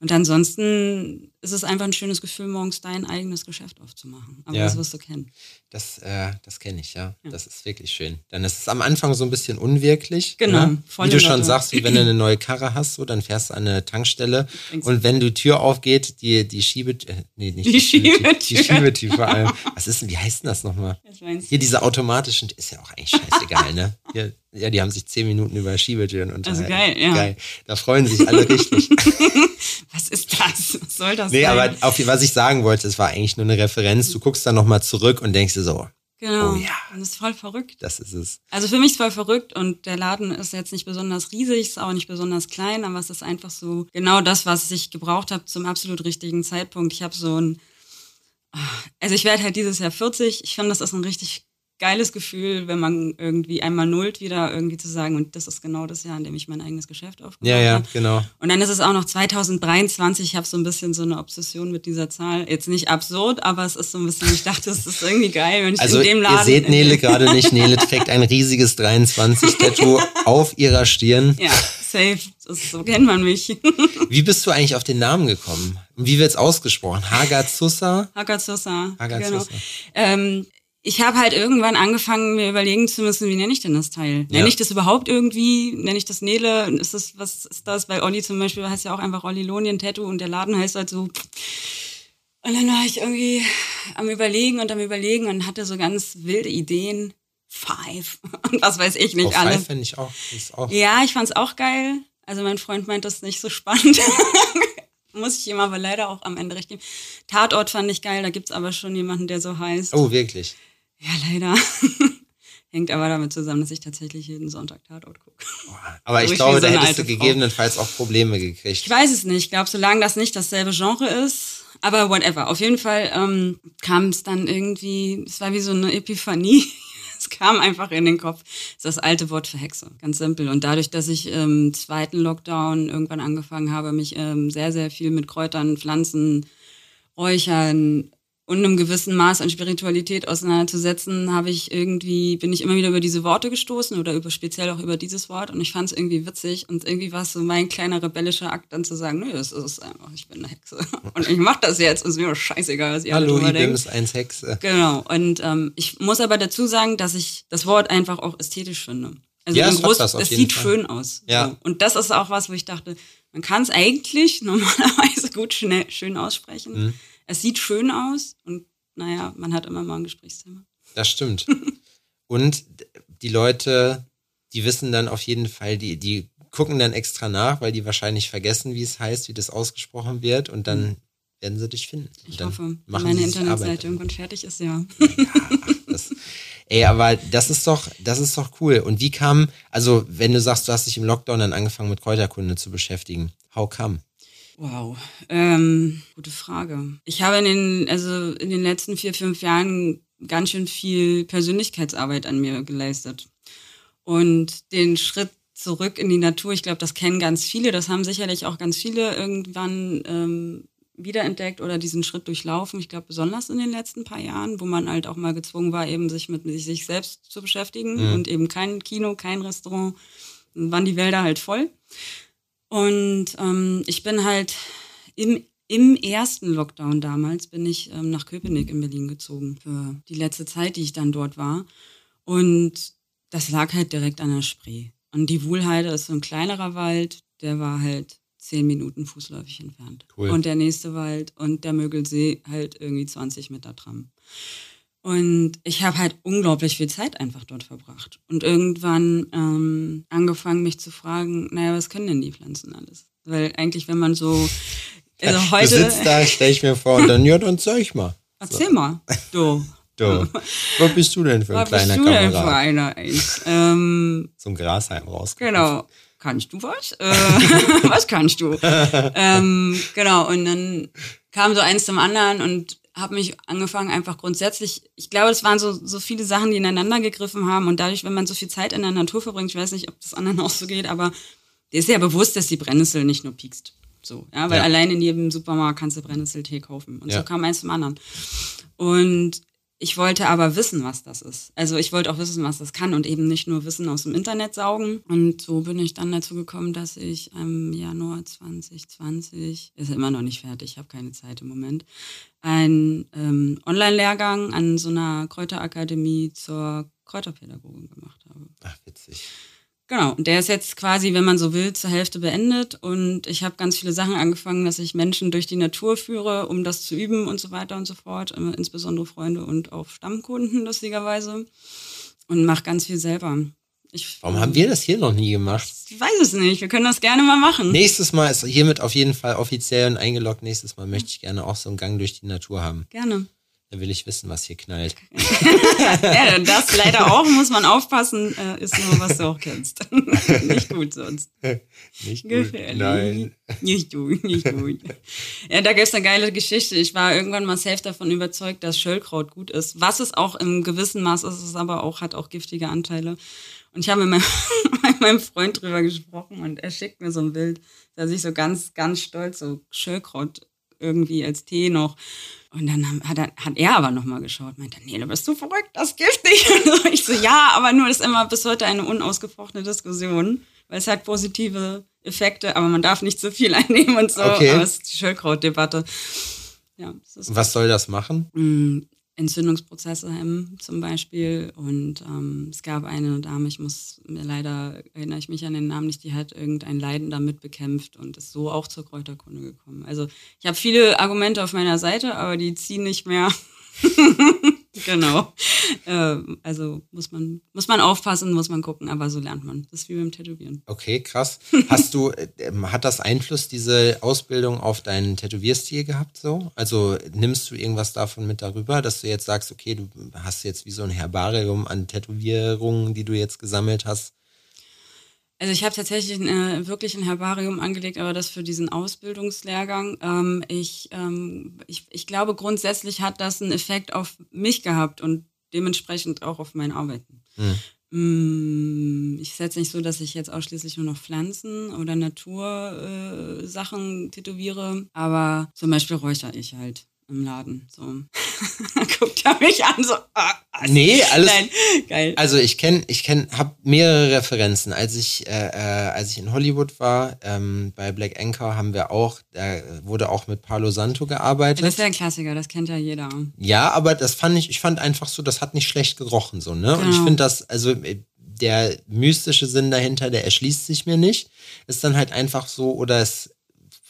Und ansonsten ist es einfach ein schönes Gefühl, morgens dein eigenes Geschäft aufzumachen. Aber Ja. das wirst du kennen. Das, äh, das kenne ich, ja. Das ist wirklich schön. Dann ist es am Anfang so ein bisschen unwirklich. Genau, Ne? Wie du schon Lotte. sagst, wie wenn du eine neue Karre hast, so, dann fährst du an eine Tankstelle und wenn die Tür aufgeht, die, die Schiebe, äh, nee, nicht Die Schiebetür. die Schiebetür vor allem. Was ist denn, wie heißt denn das nochmal? Hier diese automatischen, ist ja auch eigentlich scheißegal, ne? Hier, ja, die haben sich zehn Minuten über Schiebetüren unterhalten. geil, ja. Geil. Da freuen sich alle richtig. *laughs* Was ist das? Was soll das nee, sein? aber auf, was ich sagen wollte, es war eigentlich nur eine Referenz. Du guckst dann nochmal zurück und denkst dir so, genau. Oh ja. Und das ist voll verrückt. das ist es. Also für mich ist es voll verrückt und der Laden ist jetzt nicht besonders riesig, ist auch nicht besonders klein, aber es ist einfach so genau das, was ich gebraucht habe zum absolut richtigen Zeitpunkt. Ich habe so ein, also ich werde halt dieses Jahr 40. Ich finde, das ist ein richtig geiles Gefühl, wenn man irgendwie einmal nullt wieder irgendwie zu sagen und das ist genau das Jahr, in dem ich mein eigenes Geschäft aufgebaut Ja, ja, habe. genau. Und dann ist es auch noch 2023. Ich habe so ein bisschen so eine Obsession mit dieser Zahl. Jetzt nicht absurd, aber es ist so ein bisschen, ich dachte, es ist irgendwie geil, wenn ich Also in dem Laden. ihr seht Nele gerade nicht. Nele trägt ein riesiges 23-Tattoo *laughs* auf ihrer Stirn. Ja, safe. Das, so kennt man mich. *laughs* Wie bist du eigentlich auf den Namen gekommen? Wie wird's ausgesprochen? Hagazusa? Hagazusa. Hagazusa. Genau. Ähm, ich habe halt irgendwann angefangen, mir überlegen zu müssen, wie nenne ich denn das Teil? Nenne Ja. ich das überhaupt irgendwie? Nenne ich das Nele? Ist das, was ist das? Weil Olli zum Beispiel heißt ja auch einfach Olli Lonien Tattoo und der Laden heißt halt so. Und dann war ich irgendwie am Überlegen und am Überlegen und hatte so ganz wilde Ideen. Five. *laughs* Und was weiß ich nicht Auf alles. Five finde ich auch. Ist auch Ja, ich fand's auch geil. Also mein Freund meint das nicht so spannend. *laughs* Muss ich ihm aber leider auch am Ende recht geben. Tatort fand ich geil, da gibt's aber schon jemanden, der so heißt. Oh, wirklich? Ja, leider. *laughs* Hängt aber damit zusammen, dass ich tatsächlich jeden Sonntag Tatort gucke. *laughs* Aber ich Ruhig glaube, so da hättest du gegebenenfalls auch Probleme gekriegt. Ich weiß es nicht. Ich glaube, solange das nicht dasselbe Genre ist, aber whatever. Auf jeden Fall ähm, kam es dann irgendwie, es war wie so eine Epiphanie. *laughs* Es kam einfach in den Kopf. Das ist das alte Wort für Hexe. Ganz simpel. Und dadurch, dass ich im zweiten Lockdown irgendwann angefangen habe, mich ähm, sehr, sehr viel mit Kräutern, Pflanzen, Räuchern und einem gewissen Maß an Spiritualität auseinanderzusetzen, habe ich irgendwie, bin ich immer wieder über diese Worte gestoßen oder über speziell auch über dieses Wort und ich fand es irgendwie witzig und irgendwie war es so mein kleiner rebellischer Akt dann zu sagen, nö, das ist es einfach, ich bin eine Hexe *laughs* und ich mach das jetzt, ist mir doch scheißegal, was ihr Hallo, drüber denkt. Ibims, eins Hexe. Genau. Und ähm, ich muss aber dazu sagen, dass ich das Wort einfach auch ästhetisch finde. Also Ja, es Groß, es jeden sieht Fall. schön aus. Ja. So. Und das ist auch was, wo ich dachte, man kann es eigentlich *laughs* normalerweise gut schnell, schön aussprechen. Mhm. Es sieht schön aus und naja, man hat immer mal ein Gesprächsthema. Das stimmt. *laughs* Und die Leute, die wissen dann auf jeden Fall, die, die gucken dann extra nach, weil die wahrscheinlich vergessen, wie es heißt, wie das ausgesprochen wird und dann werden sie dich finden. Und Ich hoffe, wenn meine Internetseite irgendwann fertig ist, ja. Das, ey, aber das ist doch, das ist doch cool. Und wie kam, also wenn du sagst, du hast dich im Lockdown dann angefangen mit Kräuterkunde zu beschäftigen, how come? Wow, ähm, gute Frage. Ich habe in den, also in den letzten vier, fünf Jahren ganz schön viel Persönlichkeitsarbeit an mir geleistet. Und den Schritt zurück in die Natur, ich glaube, das kennen ganz viele, das haben sicherlich auch ganz viele irgendwann ähm, wiederentdeckt oder diesen Schritt durchlaufen. Ich glaube, besonders in den letzten paar Jahren, wo man halt auch mal gezwungen war, eben sich mit sich selbst zu beschäftigen Mhm. und eben kein Kino, kein Restaurant, waren die Wälder halt voll. Und ähm, ich bin halt im, im ersten Lockdown damals bin ich ähm, nach Köpenick in Berlin gezogen für die letzte Zeit, die ich dann dort war. Und das lag halt direkt an der Spree. Und die Wuhlheide ist so ein kleinerer Wald, der war halt zehn Minuten fußläufig entfernt. Cool. Und der nächste Wald und der Mögelsee halt irgendwie 20 Meter Tram. Und ich habe halt unglaublich viel Zeit einfach dort verbracht. Und irgendwann ähm, angefangen, mich zu fragen, naja, was können denn die Pflanzen alles? Weil eigentlich, wenn man so also heute. Du sitzt da, stell ich mir vor, und dann, ja, dann sag ich mal. Erzähl so. mal, du. Du. Was bist du denn für ein was kleiner bist du Kamerad? denn für einer? Ähm, so ein Grashalm raus. Genau. Kannst du was? Äh, *laughs* was kannst du? *laughs* ähm, genau, und dann kam so eins zum anderen und habe mich angefangen, einfach grundsätzlich, ich glaube, es waren so, so viele Sachen, die ineinander gegriffen haben und dadurch, wenn man so viel Zeit in der Natur verbringt, ich weiß nicht, ob das anderen *laughs* auch so geht, aber dir ist ja bewusst, dass die Brennnessel nicht nur piekst. So, ja, weil ja. allein in jedem Supermarkt kannst du Brennnesseltee kaufen. Und ja. so kam eins zum anderen. Und ich wollte aber wissen, was das ist. Also ich wollte auch wissen, was das kann und eben nicht nur Wissen aus dem Internet saugen. Und so bin ich dann dazu gekommen, dass ich im Januar 2020, ist immer noch nicht fertig, ich habe keine Zeit im Moment, einen ähm, Online-Lehrgang an so einer Kräuterakademie zur Kräuterpädagogin gemacht habe. Ach, witzig. Genau, und der ist jetzt quasi, wenn man so will, zur Hälfte beendet. Und ich habe ganz viele Sachen angefangen, dass ich Menschen durch die Natur führe, um das zu üben und so weiter und so fort. Insbesondere Freunde und auch Stammkunden, lustigerweise. Und mache ganz viel selber. Ich, Warum haben wir das hier noch nie gemacht? Ich weiß es nicht. Wir können das gerne mal machen. Nächstes Mal ist hiermit auf jeden Fall offiziell und eingeloggt. Nächstes Mal möchte ich gerne auch so einen Gang durch die Natur haben. Gerne. Da will ich wissen, was hier knallt. *laughs* ja, das leider auch, muss man aufpassen, äh, ist nur, was du auch kennst. *laughs* nicht gut sonst. Nicht gut, nein. Nicht gut, nicht gut. Ja, da gibt es eine geile Geschichte. Ich war irgendwann mal safe davon überzeugt, dass Schöllkraut gut ist. Was es auch im gewissen Maß ist, es aber auch, hat auch giftige Anteile. Und ich habe mit meinem, *laughs* mit meinem Freund drüber gesprochen und er schickt mir so ein Bild, da sich so ganz, ganz stolz so Schöllkraut irgendwie als Tee noch. Und dann hat er, hat er aber nochmal geschaut, meinte, nee, du bist du verrückt, das ist giftig. *laughs* ich so, ja, aber nur ist immer bis heute eine unausgefochtene Diskussion, weil es hat positive Effekte, aber man darf nicht zu viel *laughs* einnehmen und so. Okay. Aber es ist die Schildkrautdebatte. Ja, Was soll das machen? Entzündungsprozesse hemmen zum Beispiel. Und ähm, es gab eine Dame, ich muss mir leider, erinnere ich mich an den Namen nicht, die hat irgendein Leiden damit bekämpft und ist so auch zur Kräuterkunde gekommen. Also ich habe viele Argumente auf meiner Seite, aber die ziehen nicht mehr. *laughs* *laughs* genau. Äh, also muss man, muss man aufpassen, muss man gucken, aber so lernt man. Das ist wie beim Tätowieren. Okay, krass. Hast du, äh, hat das Einfluss, diese Ausbildung, auf deinen Tätowierstil gehabt so? Also nimmst du irgendwas davon mit darüber, dass du jetzt sagst, okay, du hast jetzt wie so ein Herbarium an Tätowierungen, die du jetzt gesammelt hast? Also ich habe tatsächlich äh, wirklich ein Herbarium angelegt, aber das für diesen Ausbildungslehrgang. Ähm, ich, ähm, ich, ich glaube, grundsätzlich hat das einen Effekt auf mich gehabt und dementsprechend auch auf mein Arbeiten. Hm. Ich setze nicht so, dass ich jetzt ausschließlich nur noch Pflanzen oder Natursachen äh, tätowiere, aber zum Beispiel räuchere ich halt im Laden. So. *laughs* Guckt er mich an, so. Ah, nee, alles. Nein, geil. Also ich kenne, ich kenne, habe mehrere Referenzen. Als ich, äh, äh, als ich in Hollywood war, ähm, bei Black Anchor haben wir auch, da wurde auch mit Palo Santo gearbeitet. Das ist ja ein Klassiker, das kennt ja jeder. Ja, aber das fand ich, ich fand einfach so, das hat nicht schlecht gerochen, so, ne? Genau. Und ich genau. finde das, also äh, der mystische Sinn dahinter, der erschließt sich mir nicht. Ist dann halt einfach so, oder es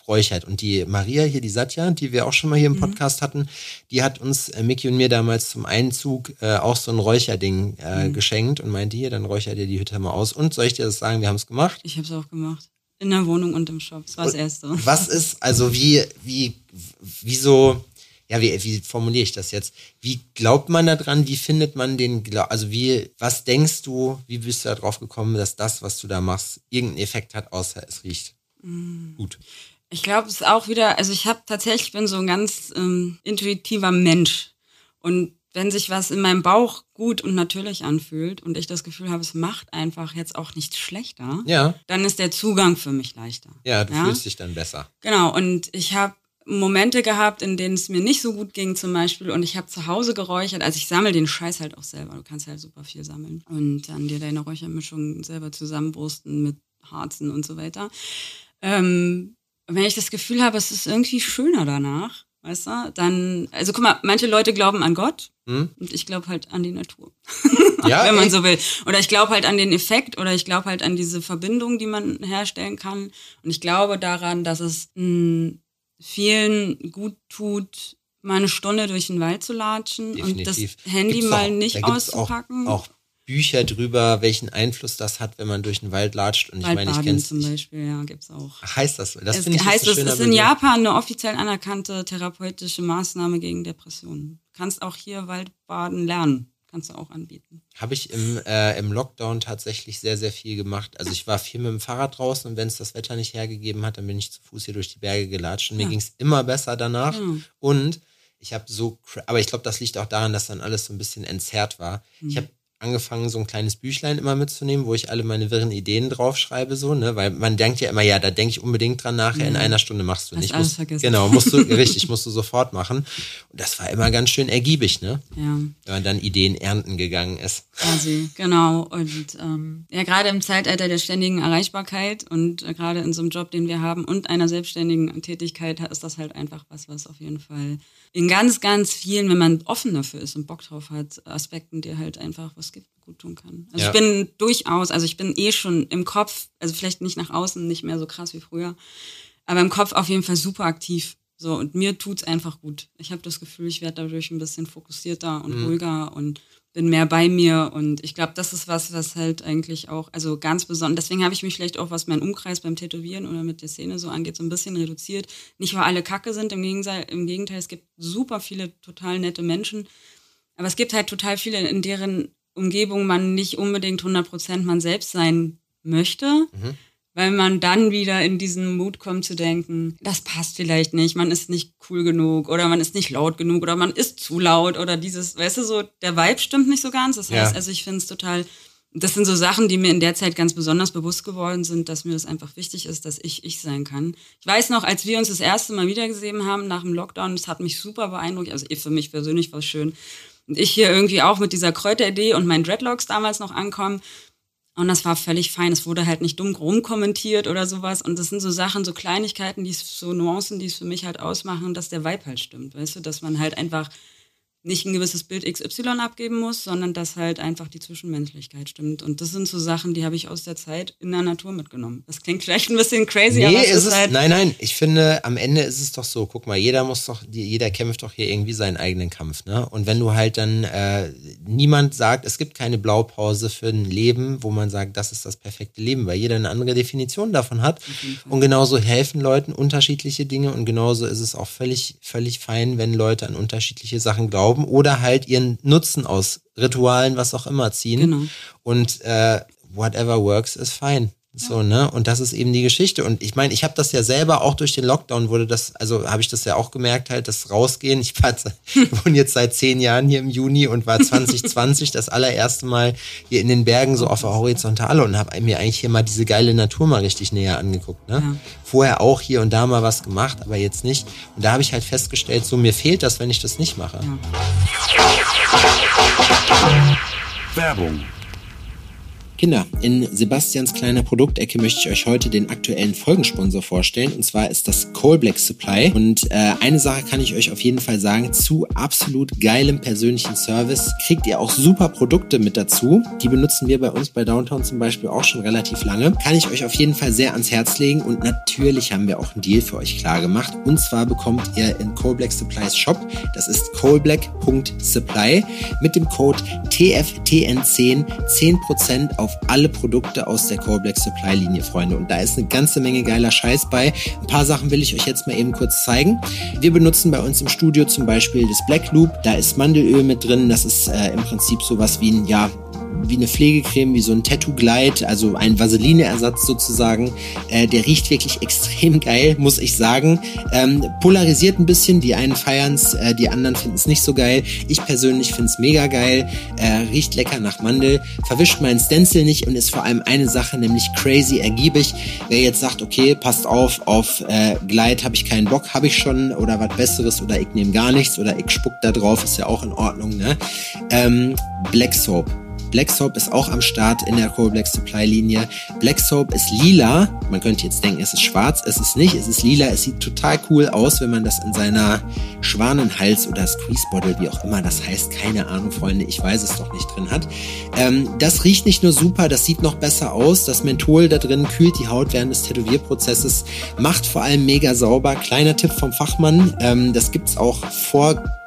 räuchert. Und die Maria hier, die Satya, die wir auch schon mal hier im mhm. Podcast mhm. hatten, die hat uns, äh, Mickey und mir damals zum Einzug äh, auch so ein Räucherding äh, mhm. geschenkt und meinte, hier, dann räuchert ihr die Hütte mal aus. Und soll ich dir das sagen, wir haben es gemacht? Ich habe es auch gemacht. In der Wohnung und im Shop. Das war das Erste. Was ist, also wie, wie, wieso, ja, wie, wie formuliere ich das jetzt? Wie glaubt man da dran? Wie findet man den, also wie, was denkst du, wie bist du da drauf gekommen, dass das, was du da machst, irgendeinen Effekt hat, außer es riecht mhm. gut? Ich glaube, es ist auch wieder, also ich habe tatsächlich, bin so ein ganz ähm, intuitiver Mensch. Und wenn sich was in meinem Bauch gut und natürlich anfühlt und ich das Gefühl habe, es macht einfach jetzt auch nichts schlechter, ja. dann ist der Zugang für mich leichter. Ja, du ja? fühlst dich dann besser. Genau, und ich habe Momente gehabt, in denen es mir nicht so gut ging zum Beispiel und ich habe zu Hause geräuchert. Also ich sammle den Scheiß halt auch selber. Du kannst halt super viel sammeln und dann dir deine Räuchermischung selber zusammenwursten mit Harzen und so weiter. Ähm, wenn ich das Gefühl habe, es ist irgendwie schöner danach, weißt du, dann, also guck mal, manche Leute glauben an Gott hm? und ich glaube halt an die Natur. *laughs* Ja, *laughs* wenn man so will. Oder ich glaube halt an den Effekt oder ich glaube halt an diese Verbindung, die man herstellen kann. Und ich glaube daran, dass es mh, vielen gut tut, mal eine Stunde durch den Wald zu latschen Definitiv. und das Handy Gibt's mal auch, nicht auszupacken. Auch, auch Bücher drüber, welchen Einfluss das hat, wenn man durch den Wald latscht. Und ich meine, ich kenne zum Beispiel, ja, gibt's auch. Heißt das? Das Es finde ich heißt, jetzt ein es ist in Begriff. Japan eine offiziell anerkannte therapeutische Maßnahme gegen Depressionen. Du kannst auch hier Waldbaden lernen. Kannst du auch anbieten. Habe ich im, äh, im Lockdown tatsächlich sehr, sehr viel gemacht. Also ich war viel mit dem Fahrrad draußen und wenn es das Wetter nicht hergegeben hat, dann bin ich zu Fuß hier durch die Berge gelatscht und mir Ja. ging es immer besser danach. Ja. Und ich habe so, aber ich glaube, das liegt auch daran, dass dann alles so ein bisschen entzerrt war. Mhm. Ich habe angefangen, so ein kleines Büchlein immer mitzunehmen, wo ich alle meine wirren Ideen draufschreibe, so, ne, weil man denkt ja immer, ja, da denke ich unbedingt dran nachher, in Ja. einer Stunde machst du Hast nicht. alles Musst- vergessen. Genau, musst du, *laughs* richtig, musst du sofort machen. Und das war immer ganz schön ergiebig, ne, Ja. wenn man dann Ideen ernten gegangen ist. Quasi, genau. Und ähm, ja, gerade im Zeitalter der ständigen Erreichbarkeit und äh, gerade in so einem Job, den wir haben und einer selbstständigen Tätigkeit ist das halt einfach was, was auf jeden Fall in ganz, ganz vielen, wenn man offen dafür ist und Bock drauf hat, Aspekten dir halt einfach was gut tun kann. Also Ja. ich bin durchaus, also ich bin eh schon im Kopf, also vielleicht nicht nach außen, nicht mehr so krass wie früher, aber im Kopf auf jeden Fall super aktiv. So, und mir tut's einfach gut. Ich habe das Gefühl, ich werde dadurch ein bisschen fokussierter und ruhiger und bin mehr bei mir. Und ich glaube, das ist was, was halt eigentlich auch, also ganz besonders, deswegen habe ich mich vielleicht auch, was meinen Umkreis beim Tätowieren oder mit der Szene so angeht, so ein bisschen reduziert. Nicht, weil alle Kacke sind, im Gegenteil, im Gegenteil, es gibt super viele total nette Menschen. Aber es gibt halt total viele, in deren Umgebung man nicht unbedingt 100% man selbst sein möchte weil man dann wieder in diesen Mut kommt zu denken, das passt vielleicht nicht, man ist nicht cool genug oder man ist nicht laut genug oder man ist zu laut oder dieses, weißt du, so der Vibe stimmt nicht so ganz. Das heißt, Ja. also ich finde es total, das sind so Sachen, die mir in der Zeit ganz besonders bewusst geworden sind, dass mir das einfach wichtig ist, dass ich ich sein kann. Ich weiß noch, als wir uns das erste Mal wiedergesehen haben nach dem Lockdown, das hat mich super beeindruckt, also für mich persönlich war es schön. Und ich hier irgendwie auch mit dieser Kräuteridee und meinen Dreadlocks damals noch ankommen. Und das war völlig fein. Es wurde halt nicht dumm rumkommentiert oder sowas. Und das sind so Sachen, so Kleinigkeiten, die so Nuancen, die es für mich halt ausmachen, dass der Vibe halt stimmt. Weißt du, dass man halt einfach nicht ein gewisses Bild XY abgeben muss, sondern dass halt einfach die Zwischenmenschlichkeit stimmt. Und das sind so Sachen, die habe ich aus der Zeit in der Natur mitgenommen. Das klingt vielleicht ein bisschen crazy, aber Nee, es ist ist es, halt. nein, nein, ich finde, am Ende ist es doch so, guck mal, jeder muss doch, jeder kämpft doch hier irgendwie seinen eigenen Kampf, ne? Und wenn du halt dann, äh, niemand sagt, es gibt keine Blaupause für ein Leben, wo man sagt, das ist das perfekte Leben, weil jeder eine andere Definition davon hat. Und genauso helfen Leuten unterschiedliche Dinge und genauso ist es auch völlig, völlig fein, wenn Leute an unterschiedliche Sachen glauben oder halt ihren Nutzen aus Ritualen, was auch immer ziehen. Genau. Und äh, whatever works is fine. So, ne? Und das ist eben die Geschichte. Und ich meine, ich habe das ja selber auch durch den Lockdown wurde das, also habe ich das ja auch gemerkt, halt, das Rausgehen. Ich war, *laughs* wohne jetzt seit zehn Jahren hier im Juni und war 2020 das allererste Mal hier in den Bergen so auf der Horizontale und habe mir eigentlich hier mal diese geile Natur mal richtig näher angeguckt. Ne? Ja. Vorher auch hier und da mal was gemacht, aber jetzt nicht. Und da habe ich halt festgestellt, so mir fehlt das, wenn ich das nicht mache. Werbung. Kinder, in Sebastians kleiner Produktecke möchte ich euch heute den aktuellen Folgensponsor vorstellen. Und zwar ist das Coal Black Supply. Und äh, eine Sache kann ich euch auf jeden Fall sagen. Zu absolut geilem persönlichen Service kriegt ihr auch super Produkte mit dazu. Die benutzen wir bei uns bei Downtown zum Beispiel auch schon relativ lange. Kann ich euch auf jeden Fall sehr ans Herz legen. Und natürlich haben wir auch einen Deal für euch klar gemacht. Und zwar bekommt ihr in Coal Black Supplies Shop, das ist coalblack.supply, mit dem Code TFTN10 10% auf alle Produkte aus der Core Black Supply Linie, Freunde. Und da ist eine ganze Menge geiler Scheiß bei. Ein paar Sachen will ich euch jetzt mal eben kurz zeigen. Wir benutzen bei uns im Studio zum Beispiel das Black Loop. Da ist Mandelöl mit drin. Das ist äh, im Prinzip sowas wie ein, ja, wie eine Pflegecreme, wie so ein Tattoo Glide, also ein Vaseline-Ersatz sozusagen. Äh, der riecht wirklich extrem geil, muss ich sagen. Ähm, polarisiert ein bisschen, die einen feiern's, äh, die anderen finden es nicht so geil. Ich persönlich find's mega geil, äh, riecht lecker nach Mandel, verwischt meinen Stencil nicht und ist vor allem eine Sache, nämlich crazy ergiebig. Wer jetzt sagt, okay, passt auf, auf äh, Glide habe ich keinen Bock, habe ich schon oder was Besseres oder ich nehme gar nichts oder ich spuck da drauf, ist ja auch in Ordnung. Ne? Ähm, Black Soap Black Soap ist auch am Start in der Coal Black Supply Linie. Black Soap ist lila. Man könnte jetzt denken, es ist schwarz. Es ist nicht. Es ist lila. Es sieht total cool aus, wenn man das in seiner Schwanenhals oder Squeeze Bottle, wie auch immer das heißt, keine Ahnung, Freunde, ich weiß es doch nicht drin hat. Ähm, das riecht nicht nur super, das sieht noch besser aus. Das Menthol da drin kühlt die Haut während des Tätowierprozesses, macht vor allem mega sauber. Kleiner Tipp vom Fachmann, ähm, das gibt's auch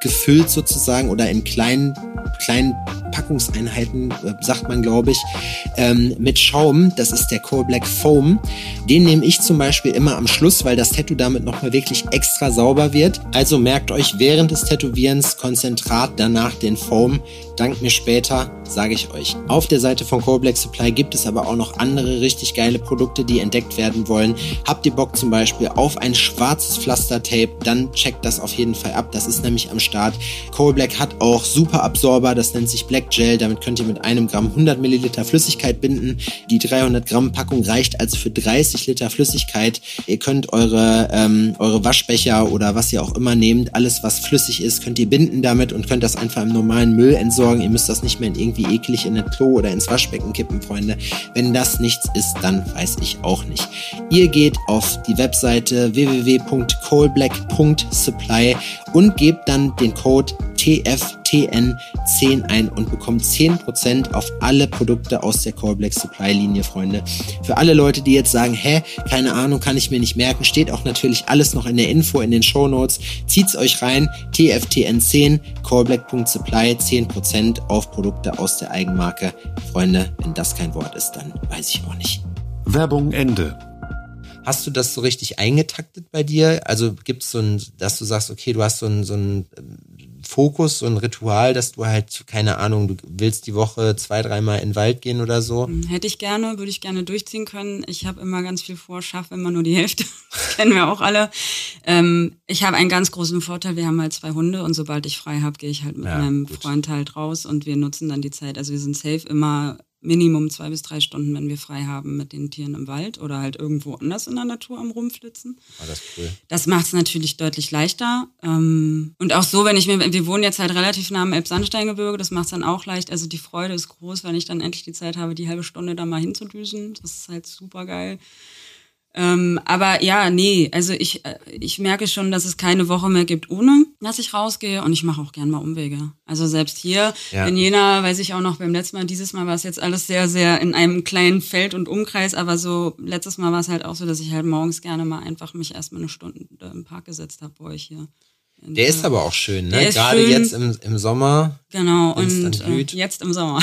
vorgefüllt sozusagen oder in kleinen kleinen Packungseinheiten, äh, sagt man, glaube ich, ähm, mit Schaum. Das ist der Core Black Foam. Den nehme ich zum Beispiel immer am Schluss, weil das Tattoo damit nochmal wirklich extra sauber wird. Also merkt euch während des Tätowierens Konzentrat, danach den Foam. Dank mir später, sage ich euch. Auf der Seite von Core Black Supply gibt es aber auch noch andere richtig geile Produkte, die entdeckt werden wollen. Habt ihr Bock zum Beispiel auf ein schwarzes Pflastertape, dann checkt das auf jeden Fall ab. Das ist nämlich am Start. Core Black hat auch super Absorber, das nennt sich Black Gel. Damit könnt ihr mit einem Gramm 100 Milliliter Flüssigkeit binden. Die 300 Gramm Packung reicht also für 30 Liter Flüssigkeit. Ihr könnt eure, ähm, eure Waschbecher oder was ihr auch immer nehmt, alles was flüssig ist, könnt ihr binden damit und könnt das einfach im normalen Müll entsorgen sorgen. Ihr müsst das nicht mehr irgendwie eklig in ein Klo oder ins Waschbecken kippen, Freunde. Wenn das nichts ist, dann weiß ich auch nicht. Ihr geht auf die Webseite www.coalblack.supply und gebt dann den Code TFTN10 ein und bekommt 10% auf alle Produkte aus der Core Black Supply Linie, Freunde. Für alle Leute, die jetzt sagen, hä, keine Ahnung, kann ich mir nicht merken, steht auch natürlich alles noch in der Info, in den Show Notes. Zieht's euch rein. TFTN10, coreblack.supply, 10% auf Produkte aus der Eigenmarke. Freunde, wenn das kein Wort ist, dann weiß ich auch nicht. Werbung Ende. Hast du das so richtig eingetaktet bei dir? Also gibt es so ein, dass du sagst, okay, du hast so ein, so ein Fokus, so ein Ritual, dass du halt, keine Ahnung, du willst die Woche zwei, dreimal in den Wald gehen oder so? Hm, hätte ich gerne, würde ich gerne durchziehen können. Ich habe immer ganz viel vor, schaffe immer nur die Hälfte. *laughs* Das kennen wir auch alle. Ähm, ich habe einen ganz großen Vorteil, wir haben halt zwei Hunde und sobald ich frei habe, gehe ich halt mit ja, meinem gut. Freund halt raus und wir nutzen dann die Zeit. Also wir sind safe immer Minimum zwei bis drei Stunden, wenn wir frei haben mit den Tieren im Wald oder halt irgendwo anders in der Natur am Rumflitzen. Ah, das cool. Das macht es natürlich deutlich leichter. Ähm, und auch so, wenn ich mir, wir wohnen jetzt halt relativ nah am Elbsandsteingebirge, das macht es dann auch leicht. Also die Freude ist groß, wenn ich dann endlich die Zeit habe, die halbe Stunde da mal hinzudüsen. Das ist halt super geil. Ähm, aber ja, nee, also ich, äh, ich merke schon, dass es keine Woche mehr gibt, ohne dass ich rausgehe und ich mache auch gern mal Umwege. Also selbst hier ja. in Jena, weiß ich auch noch beim letzten Mal, dieses Mal war es jetzt alles sehr, sehr in einem kleinen Feld und Umkreis, aber so letztes Mal war es halt auch so, dass ich halt morgens gerne mal einfach mich erstmal eine Stunde im Park gesetzt habe bei euch hier. Der ist aber auch schön, ne? Gerade schön. jetzt im, im Sommer. Genau, und äh, jetzt im Sommer.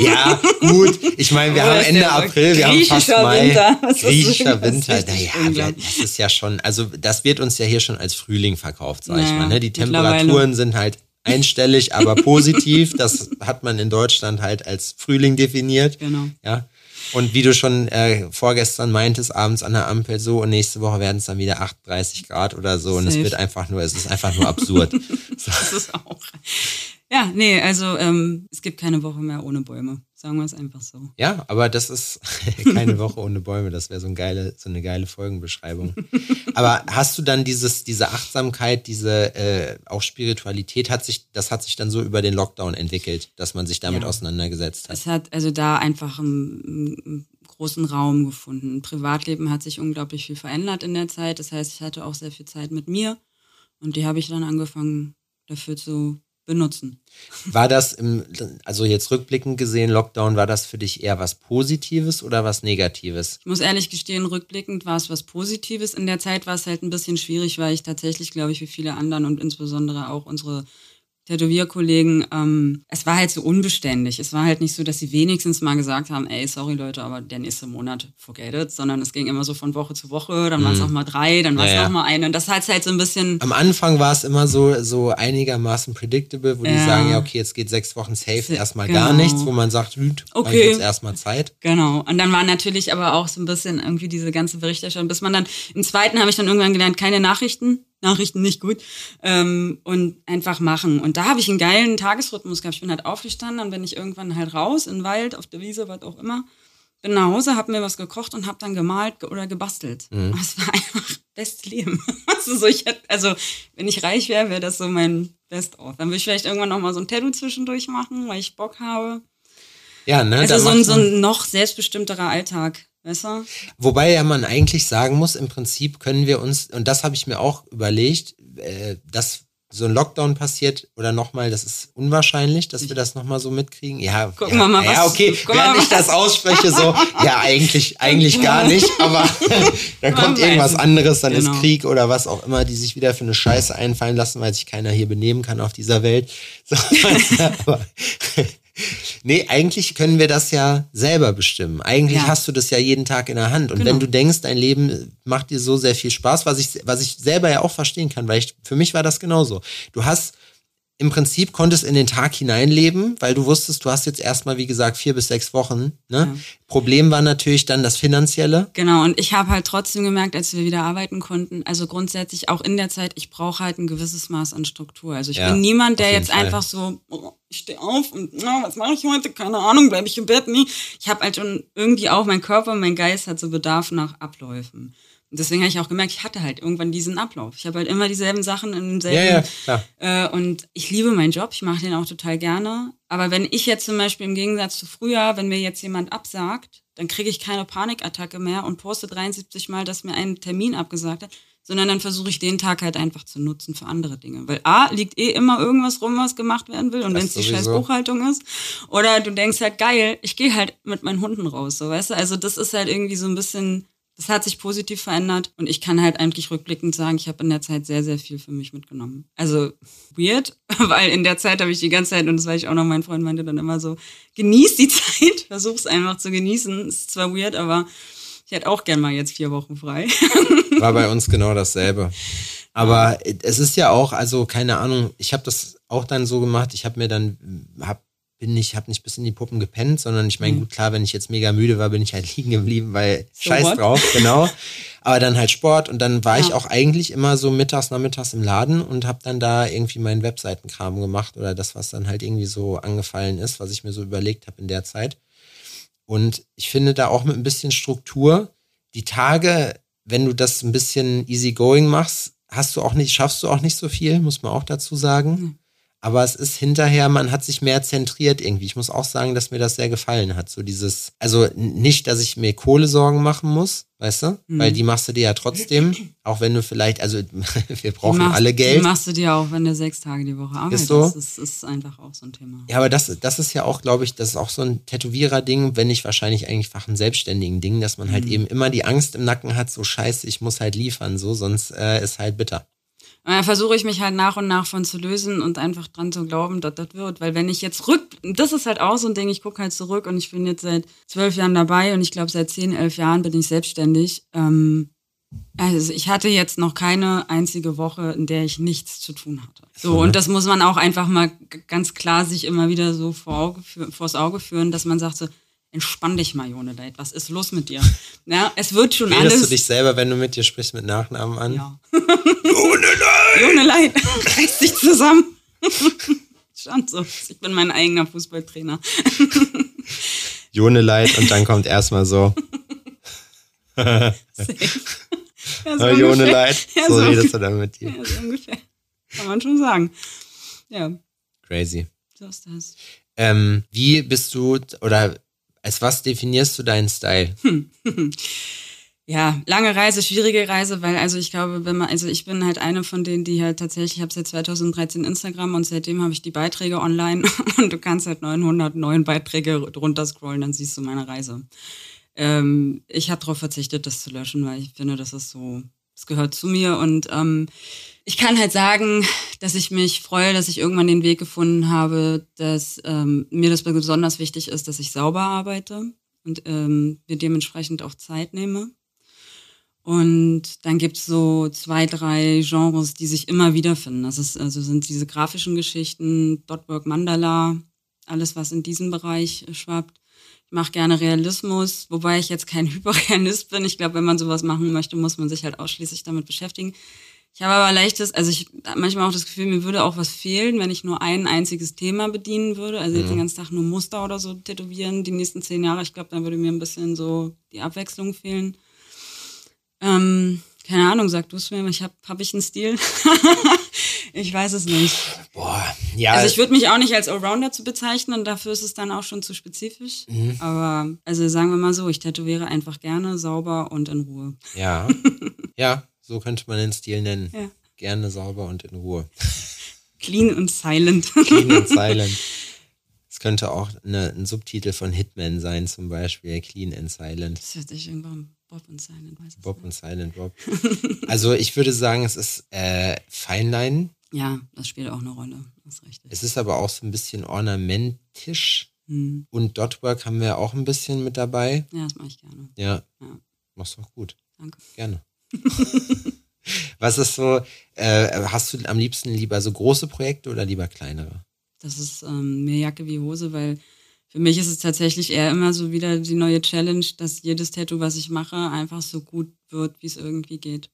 ja, gut. Ich meine, wir oh, haben Ende April, wir haben fast Mai. Winter. Griechischer Winter. Naja, das ist ja schon, also das wird uns ja hier schon als Frühling verkauft, sag naja, ich mal. Ne? Die Temperaturen sind halt einstellig, aber *laughs* positiv. Das hat man in Deutschland halt als Frühling definiert. Genau. Ja. Und wie du schon äh, vorgestern meintest, abends an der Ampel so und nächste Woche werden es dann wieder 38 Grad oder so Safe. und es wird einfach nur, es ist einfach nur absurd. so. *laughs* Das ist auch. Ja, nee, also ähm, es gibt keine Woche mehr ohne Bäume. Sagen wir es einfach so. Ja, aber das ist *laughs* keine Woche ohne Bäume. Das wäre so, ein geile, so eine geile Folgenbeschreibung. *laughs* aber hast du dann dieses, diese Achtsamkeit, diese äh, auch Spiritualität, hat sich, das hat sich dann so über den Lockdown entwickelt, dass man sich damit ja. auseinandergesetzt hat? Es hat also da einfach einen, einen großen Raum gefunden. Privatleben hat sich unglaublich viel verändert in der Zeit. Das heißt, ich hatte auch sehr viel Zeit mit mir und die habe ich dann angefangen dafür zu benutzen. War das im, also jetzt rückblickend gesehen, Lockdown, war das für dich eher was Positives oder was Negatives? Ich muss ehrlich gestehen, rückblickend war es was Positives. In der Zeit war es halt ein bisschen schwierig, weil ich tatsächlich, glaube ich, wie viele anderen und insbesondere auch unsere Tätowierkollegen, ähm, es war halt so unbeständig. Es war halt nicht so, dass sie wenigstens mal gesagt haben, ey, sorry Leute, aber der nächste Monat, forget it, sondern es ging immer so von Woche zu Woche, dann mhm. waren es noch mal drei, dann war es ja, noch mal eine und das hat halt so ein bisschen... Am Anfang war es immer so, so einigermaßen predictable, wo ja. die sagen, ja okay, jetzt geht sechs Wochen safe, erstmal genau. gar nichts, wo man sagt, gut, okay. jetzt erstmal Zeit. Genau, und dann war natürlich aber auch so ein bisschen irgendwie diese ganze Berichterstattung, bis man dann, im zweiten habe ich dann irgendwann gelernt, keine Nachrichten, Nachrichten nicht gut ähm, und einfach machen. Und da habe ich einen geilen Tagesrhythmus gehabt. Ich bin halt aufgestanden, dann bin ich irgendwann halt raus in den Wald, auf der Wiese, was auch immer. Bin nach Hause, habe mir was gekocht und habe dann gemalt oder gebastelt. Mhm. Das war einfach best Leben. *laughs* Also, so, ich hätte, also wenn ich reich wäre, wäre das so mein Best-of. Dann würde ich vielleicht irgendwann noch mal so ein Tattoo zwischendurch machen, weil ich Bock habe. Ja, ne? Also so ein, so ein noch selbstbestimmterer Alltag, weißt du? Wobei ja man eigentlich sagen muss, im Prinzip können wir uns, und das habe ich mir auch überlegt, äh, dass so ein Lockdown passiert oder nochmal, das ist unwahrscheinlich, dass wir das nochmal so mitkriegen. Ja, Gucken ja, wir mal, ja was- okay, gucken wir während ich das ausspreche, so, ja, eigentlich, *laughs* eigentlich gar nicht, aber *laughs* dann kommt irgendwas es. anderes, dann Genau. ist Krieg oder was auch immer, die sich wieder für eine Scheiße einfallen lassen, weil sich keiner hier benehmen kann auf dieser Welt. *laughs* So, aber, Nee, eigentlich können wir das ja selber bestimmen. Eigentlich Ja. hast du das ja jeden Tag in der Hand. Und Genau. wenn du denkst, dein Leben macht dir so sehr viel Spaß, was ich, was ich selber ja auch verstehen kann, weil ich, für mich war das genauso. Du hast im Prinzip konntest in den Tag hineinleben, weil du wusstest, du hast jetzt erstmal, wie gesagt, vier bis sechs Wochen. Ne? Problem war natürlich dann das Finanzielle. Genau, und ich habe halt trotzdem gemerkt, als wir wieder arbeiten konnten, also grundsätzlich auch in der Zeit, ich brauche halt ein gewisses Maß an Struktur. Also ich Ja, bin niemand, der jetzt Fall. einfach so, oh, ich stehe auf und na, was mache ich heute? Keine Ahnung, bleibe ich im Bett? Nie. Ich habe halt schon irgendwie auch, mein Körper, mein Geist hat so Bedarf nach Abläufen. Und deswegen habe ich auch gemerkt, ich hatte halt irgendwann diesen Ablauf. Ich habe halt immer dieselben Sachen in demselben Ja, ja, klar. äh, und ich liebe meinen Job, ich mache den auch total gerne. Aber wenn ich jetzt zum Beispiel im Gegensatz zu früher, wenn mir jetzt jemand absagt, dann kriege ich keine Panikattacke mehr und poste 73 Mal, dass mir ein Termin abgesagt hat, sondern dann versuche ich den Tag halt einfach zu nutzen für andere Dinge. Weil A, liegt eh immer irgendwas rum, was gemacht werden will. Und wenn es die scheiß. Buchhaltung ist. Oder du denkst halt, geil, ich gehe halt mit meinen Hunden raus, so weißt du. Also das ist halt irgendwie so ein bisschen, das hat sich positiv verändert und ich kann halt eigentlich rückblickend sagen, ich habe in der Zeit sehr, sehr viel für mich mitgenommen. Also weird, *laughs* weil in der Zeit habe ich die ganze Zeit, und das weiß ich auch noch, mein Freund meinte dann immer so, genieß die *laughs* Zeit, versuch's einfach zu genießen. Ist zwar weird, aber ich hätte auch gern mal jetzt vier Wochen frei. *laughs* War bei uns genau dasselbe. Aber es ist ja auch, also keine Ahnung, ich habe das auch dann so gemacht, ich habe mir dann, hab, bin nicht, habe nicht bis in die Puppen gepennt, sondern ich meine, gut, klar, wenn ich jetzt mega müde war, bin ich halt *laughs* liegen geblieben, weil So scheiß what? drauf, genau. Aber dann halt Sport und dann war ich Ja. auch eigentlich immer so mittags, nachmittags im Laden und habe dann da irgendwie meinen Webseitenkram gemacht oder das, was dann halt irgendwie so angefallen ist, was ich mir so überlegt habe in der Zeit. Und ich finde da auch mit ein bisschen Struktur, die Tage, wenn du das ein bisschen easygoing machst, hast du auch nicht, schaffst du auch nicht so viel, muss man auch dazu sagen. Aber es ist hinterher, man hat sich mehr zentriert irgendwie. Ich muss auch sagen, dass mir das sehr gefallen hat. So dieses, also nicht, dass ich mir Kohlesorgen machen muss, weißt du? Weil die machst du dir ja trotzdem, auch wenn du vielleicht, also *laughs* wir brauchen Die machst- alle Die Geld. machst du dir auch, wenn du sechs Tage die Woche arbeitest. so? Das ist, ist einfach auch so ein Thema. Ja, aber das, das ist ja auch, glaube ich, das ist auch so ein Tätowierer-Ding, wenn nicht wahrscheinlich eigentlich fach ein selbstständigen Ding, dass man Mhm. halt eben immer die Angst im Nacken hat, so scheiße, ich muss halt liefern, so, sonst äh, ist halt bitter. Und da versuche ich mich halt nach und nach von zu lösen und einfach dran zu glauben, dass das wird. Weil wenn ich jetzt rück, das ist halt auch so ein Ding, ich gucke halt zurück und ich bin jetzt seit zwölf Jahren dabei und ich glaube seit zehn, elf Jahren bin ich selbstständig. Ähm, also ich hatte jetzt noch keine einzige Woche, in der ich nichts zu tun hatte. So, und das muss man auch einfach mal ganz klar sich immer wieder so vor Auge, fü- vors Auge führen, dass man sagt so, entspann dich mal, Jonedeit, was ist los mit dir? Ja, es wird schon Redest alles. du dich selber, wenn du mit dir sprichst, mit Nachnamen an? Ja. Jone Leid, *laughs* reiß dich zusammen. *laughs* So. Ich bin mein eigener Fußballtrainer. *laughs* Jone Leid und dann kommt erstmal so, Safe. Ja, so "Ah, Jone ungefähr. Leid, Ja, so so redest du dann mit dir. Ja, so ungefähr. Kann man schon sagen. Ja, Crazy. so ist das. Ähm, wie bist du, oder als was definierst du deinen Style? *laughs* Ja, lange Reise, schwierige Reise, weil also ich glaube, wenn man, also ich bin halt eine von denen, die halt tatsächlich, ich habe seit 2013 Instagram und seitdem habe ich die Beiträge online *laughs* und du kannst halt 909 Beiträge drunter scrollen, dann siehst du meine Reise. Ähm, ich habe darauf verzichtet, das zu löschen, weil ich finde, das ist so, es gehört zu mir und ähm, ich kann halt sagen, dass ich mich freue, dass ich irgendwann den Weg gefunden habe, dass ähm, mir das besonders wichtig ist, dass ich sauber arbeite und ähm, mir dementsprechend auch Zeit nehme. Und dann gibt's so zwei, drei Genres, die sich immer wiederfinden. Das ist, also sind diese grafischen Geschichten, Dotwork Mandala, alles, was in diesem Bereich schwappt. Ich mache gerne Realismus, wobei ich jetzt kein *laughs* Hyperrealist bin. Ich glaube, wenn man sowas machen möchte, muss man sich halt ausschließlich damit beschäftigen. Ich habe aber leichtes, also ich habe manchmal auch das Gefühl, mir würde auch was fehlen, wenn ich nur ein einziges Thema bedienen würde. Also jetzt den ganzen Tag nur Muster oder so tätowieren, die nächsten zehn Jahre. Ich glaube, dann würde mir ein bisschen so die Abwechslung fehlen. Ähm, keine Ahnung, sag du es mir, ich hab, hab ich einen Stil? *laughs* ich weiß es nicht. Boah, Ja, Also ich würde mich auch nicht als Allrounder zu bezeichnen, dafür ist es dann auch schon zu spezifisch. Mhm. Aber also sagen wir mal so, ich tätowiere einfach gerne, sauber und in Ruhe. ja, *laughs* ja, so könnte man den Stil nennen. Ja. Gerne sauber und in Ruhe. Clean und silent. Clean and *laughs* silent. Es könnte auch eine, ein Subtitel von Hitman sein, zum Beispiel Clean and Silent. Das hört sich irgendwann Bob und silent. Bob und Silent Bob. *laughs* Also ich würde sagen, es ist äh, Feinlein. Ja, das spielt auch eine Rolle. Das ist richtig. Es ist aber auch so ein bisschen ornamentisch. Hm. Und Dotwork haben wir auch ein bisschen mit dabei. Ja, das mache ich gerne. Ja, Ja. machst du auch gut. Danke. Gerne. *laughs* Was ist so, äh, hast du am liebsten lieber so große Projekte oder lieber kleinere? Das ist ähm, mehr Jacke wie Hose, weil für mich ist es tatsächlich eher immer so wieder die neue Challenge, dass jedes Tattoo, was ich mache, einfach so gut wird, wie es irgendwie geht.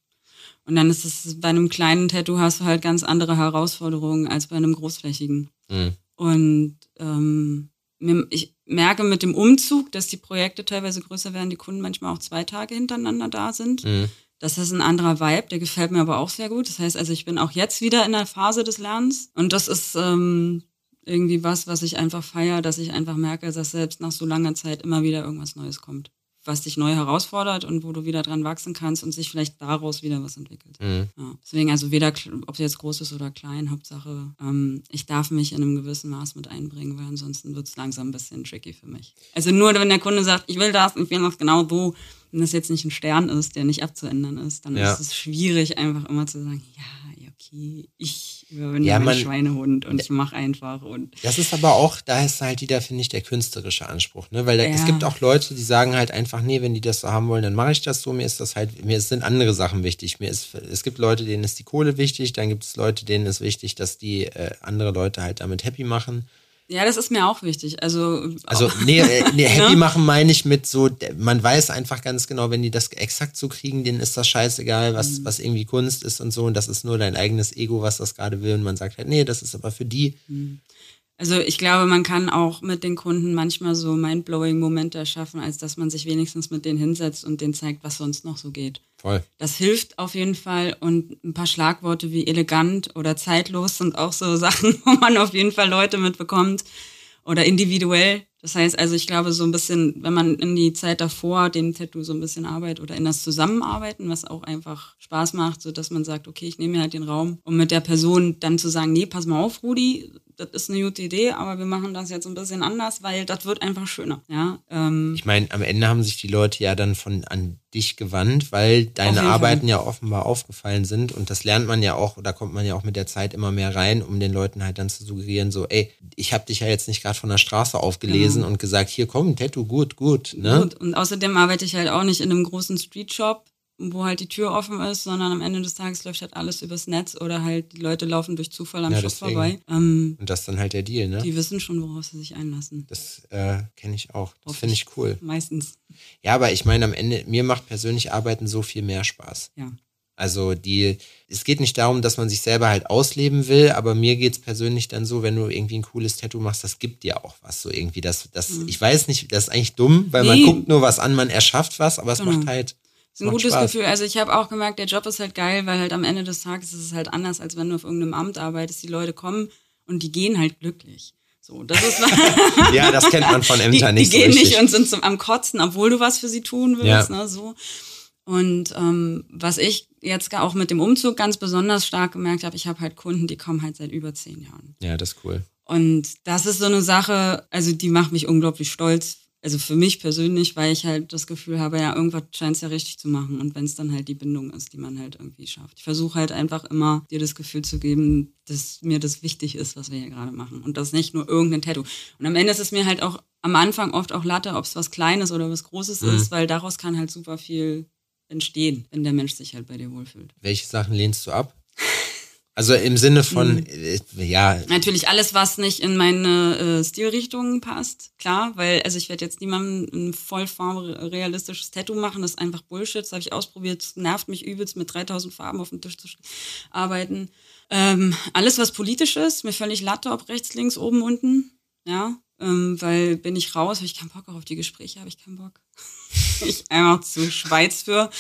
Und dann ist es bei einem kleinen Tattoo hast du halt ganz andere Herausforderungen als bei einem großflächigen. Mhm. Und ähm, ich merke mit dem Umzug, dass die Projekte teilweise größer werden, die Kunden manchmal auch zwei Tage hintereinander da sind. Mhm. Das ist ein anderer Vibe, der gefällt mir aber auch sehr gut. Das heißt also, ich bin auch jetzt wieder in der Phase des Lernens. Und das ist ähm, irgendwie was, was ich einfach feiere, dass ich einfach merke, dass selbst nach so langer Zeit immer wieder irgendwas Neues kommt. Was dich neu herausfordert und wo du wieder dran wachsen kannst und sich vielleicht daraus wieder was entwickelt. Mhm. Ja. Deswegen also weder, ob es jetzt groß ist oder klein, Hauptsache, ähm, ich darf mich in einem gewissen Maß mit einbringen, weil ansonsten wird es langsam ein bisschen tricky für mich. Also nur wenn der Kunde sagt, ich will das, ich will das genau so, wenn das jetzt nicht ein Stern ist, der nicht abzuändern ist, dann Ja. ist es schwierig, einfach immer zu sagen, ja, ja, okay, ich überwinde Ja, man- Schweinehund und ich mache einfach und Das ist aber auch, da ist halt wieder, finde ich, der künstlerische Anspruch, ne? Weil da, es Ja. gibt auch Leute, die sagen halt einfach, nee, wenn die das so haben wollen, dann mache ich das so. Mir ist das halt, mir sind andere Sachen wichtig. Mir ist, es gibt Leute, denen ist die Kohle wichtig, dann gibt es Leute, denen ist wichtig, dass die äh, andere Leute halt damit happy machen. Ja, das ist mir auch wichtig. Also, Also, *laughs* nee, äh, nee happy Ne? machen meine ich mit so, man weiß einfach ganz genau, wenn die das exakt so kriegen, denen ist das scheißegal, Mhm. was, was irgendwie Kunst ist und so. Und das ist nur dein eigenes Ego, was das gerade will. Und man sagt halt, nee, das ist aber für die. Also ich glaube, man kann auch mit den Kunden manchmal so mindblowing Momente erschaffen, als dass man sich wenigstens mit denen hinsetzt und denen zeigt, was sonst noch so geht. Voll. Das hilft auf jeden Fall und ein paar Schlagworte wie elegant oder zeitlos sind auch so *laughs* Sachen, wo man auf jeden Fall Leute mitbekommt oder individuell. Das heißt also, ich glaube so ein bisschen, wenn man in die Zeit davor dem Tattoo so ein bisschen arbeitet oder in das Zusammenarbeiten, was auch einfach Spaß macht, so dass man sagt, okay, ich nehme mir halt den Raum, um mit der Person dann zu sagen, nee, pass mal auf, Rudi, das ist eine gute Idee, aber wir machen das jetzt ein bisschen anders, weil das wird einfach schöner. Ja, ähm, Ich meine, am Ende haben sich die Leute ja dann von an dich gewandt, weil deine Arbeiten ja offenbar aufgefallen sind und das lernt man ja auch oder kommt man ja auch mit der Zeit immer mehr rein, um den Leuten halt dann zu suggerieren, so, ey, ich habe dich ja jetzt nicht gerade von der Straße aufgelesen und gesagt, hier komm, Tattoo, gut, gut, ne? Gut, und außerdem arbeite ich halt auch nicht in einem großen Streetshop, wo halt die Tür offen ist, sondern am Ende des Tages läuft halt alles übers Netz oder halt die Leute laufen durch Zufall am Ja, Shop vorbei. Ähm, Und das ist dann halt der Deal, ne? die wissen schon, worauf sie sich einlassen. Das äh, kenne ich auch. Das finde ich cool. Meistens. Ja, aber ich meine, am Ende, mir macht persönlich Arbeiten so viel mehr Spaß. Ja. Also die, es geht nicht darum, dass man sich selber halt ausleben will, aber mir geht's persönlich dann so, wenn du irgendwie ein cooles Tattoo machst, das gibt dir auch was. So irgendwie, das, das, ich weiß nicht, das ist eigentlich dumm, weil man Mhm. Nee. guckt nur was an, man erschafft was, aber es Genau. macht halt. Ein gutes Spaß. Gefühl. Also ich habe auch gemerkt, der Job ist halt geil, weil halt am Ende des Tages ist es halt anders, als wenn du auf irgendeinem Amt arbeitest. Die Leute kommen und die gehen halt glücklich. So, das ist *laughs* *laughs* Ja, das kennt man von die, Ämtern die nicht so gehen richtig. nicht und sind zum, am Kotzen, obwohl du was für sie tun willst, Ja. ne, so. Und ähm, was ich jetzt auch mit dem Umzug ganz besonders stark gemerkt habe, ich habe halt Kunden, die kommen halt seit über zehn Jahren. ja, das ist cool. Und das ist so eine Sache, also die macht mich unglaublich stolz. Also für mich persönlich, weil ich halt das Gefühl habe, ja, irgendwas scheint es ja richtig zu machen. Und wenn es dann halt die Bindung ist, die man halt irgendwie schafft. Ich versuche halt einfach immer, dir das Gefühl zu geben, dass mir das wichtig ist, was wir hier gerade machen. Und das nicht nur irgendein Tattoo. Und am Ende ist es mir halt auch am Anfang oft auch Latte, ob es was Kleines oder was Großes Mhm. ist, weil daraus kann halt super viel entstehen, wenn der Mensch sich halt bei dir wohlfühlt. Welche Sachen lehnst du ab? Also im Sinne Mhm. von, äh, ja, Natürlich alles, was nicht in meine äh, Stilrichtung passt, klar, weil also ich werde jetzt niemandem ein vollformrealistisches Tattoo machen, das ist einfach Bullshit, das habe ich ausprobiert, das nervt mich übelst, mit 3000 Farben auf dem Tisch zu arbeiten. Ähm, alles, was politisch ist, mir völlig Latte, ob rechts, links, oben, unten, ja, ähm, weil bin ich raus, habe ich keinen Bock auch auf die Gespräche, habe ich keinen Bock. *laughs* ich einfach zu Schweiz für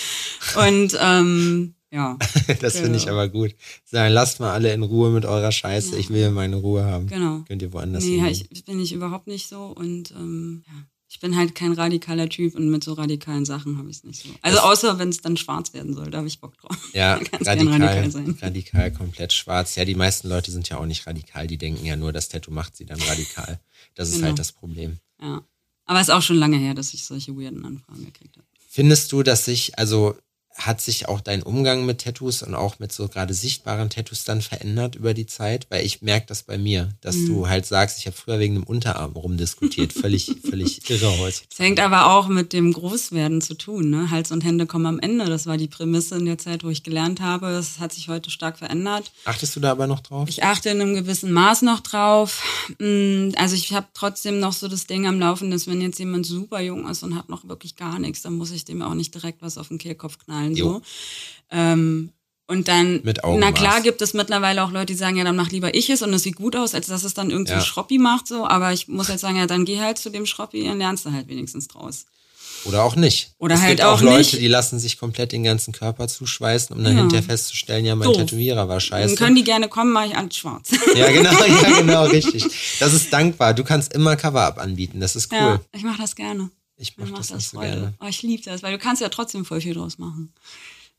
und ähm, Ja. *laughs* das finde ich Genau. aber gut. Sagen, lasst mal alle in Ruhe mit eurer Scheiße. Ja. Ich will meine Ruhe haben. Genau. Könnt ihr woanders Nee, hin. ich, ich bin ich überhaupt nicht so und ähm, ja. Ich bin halt kein radikaler Typ und mit so radikalen Sachen habe ich es nicht so. Also Das- außer wenn es dann schwarz werden soll, da habe ich Bock drauf. *laughs* Ja, radikal, radikal sein. radikal, komplett schwarz. Ja, die meisten Leute sind ja auch nicht radikal. Die denken ja nur, das Tattoo macht sie dann radikal. Das ist Genau. halt das Problem. Ja. Aber es ist auch schon lange her, dass ich solche weirden Anfragen gekriegt habe. Findest du, dass sich, also hat sich auch dein Umgang mit Tattoos und auch mit so gerade sichtbaren Tattoos dann verändert über die Zeit? Weil ich merke das bei mir, dass Mhm. du halt sagst, ich habe früher wegen dem Unterarm rumdiskutiert. völlig, *laughs* völlig irre heute. Es hängt aber auch mit dem Großwerden zu tun. Ne? Hals und Hände kommen am Ende. Das war die Prämisse in der Zeit, wo ich gelernt habe. Das hat sich heute stark verändert. Achtest du da aber noch drauf? Ich achte in einem gewissen Maß noch drauf. Mm, Also ich habe trotzdem noch so das Ding am Laufen, dass wenn jetzt jemand super jung ist und hat noch wirklich gar nichts, dann muss ich dem auch nicht direkt was auf den Kehlkopf knallen. Jo. So. Ähm, und dann, Mit na klar gibt es mittlerweile auch Leute, die sagen, ja, dann mach lieber ich es und es sieht gut aus, als dass es dann irgendwie Ja. Schroppi macht, so. Aber ich muss halt sagen, ja, dann geh halt zu dem Schroppi und lernst du halt wenigstens draus. Oder auch nicht. Oder es halt gibt auch, auch Leute, nicht. die lassen sich komplett den ganzen Körper zuschweißen, um dann Ja. hinterher festzustellen, ja, mein Doof. Tätowierer war Dann scheiße. können die gerne kommen, mache ich alles schwarz. *laughs* Ja, genau, ja, genau, *laughs* richtig. Das ist dankbar. Du kannst immer Cover-Up anbieten. Das ist cool. Ja, ich mache das gerne. Ich Mir mach macht das das so Freude. gerne. Oh, ich liebe das, weil du kannst ja trotzdem voll viel draus machen.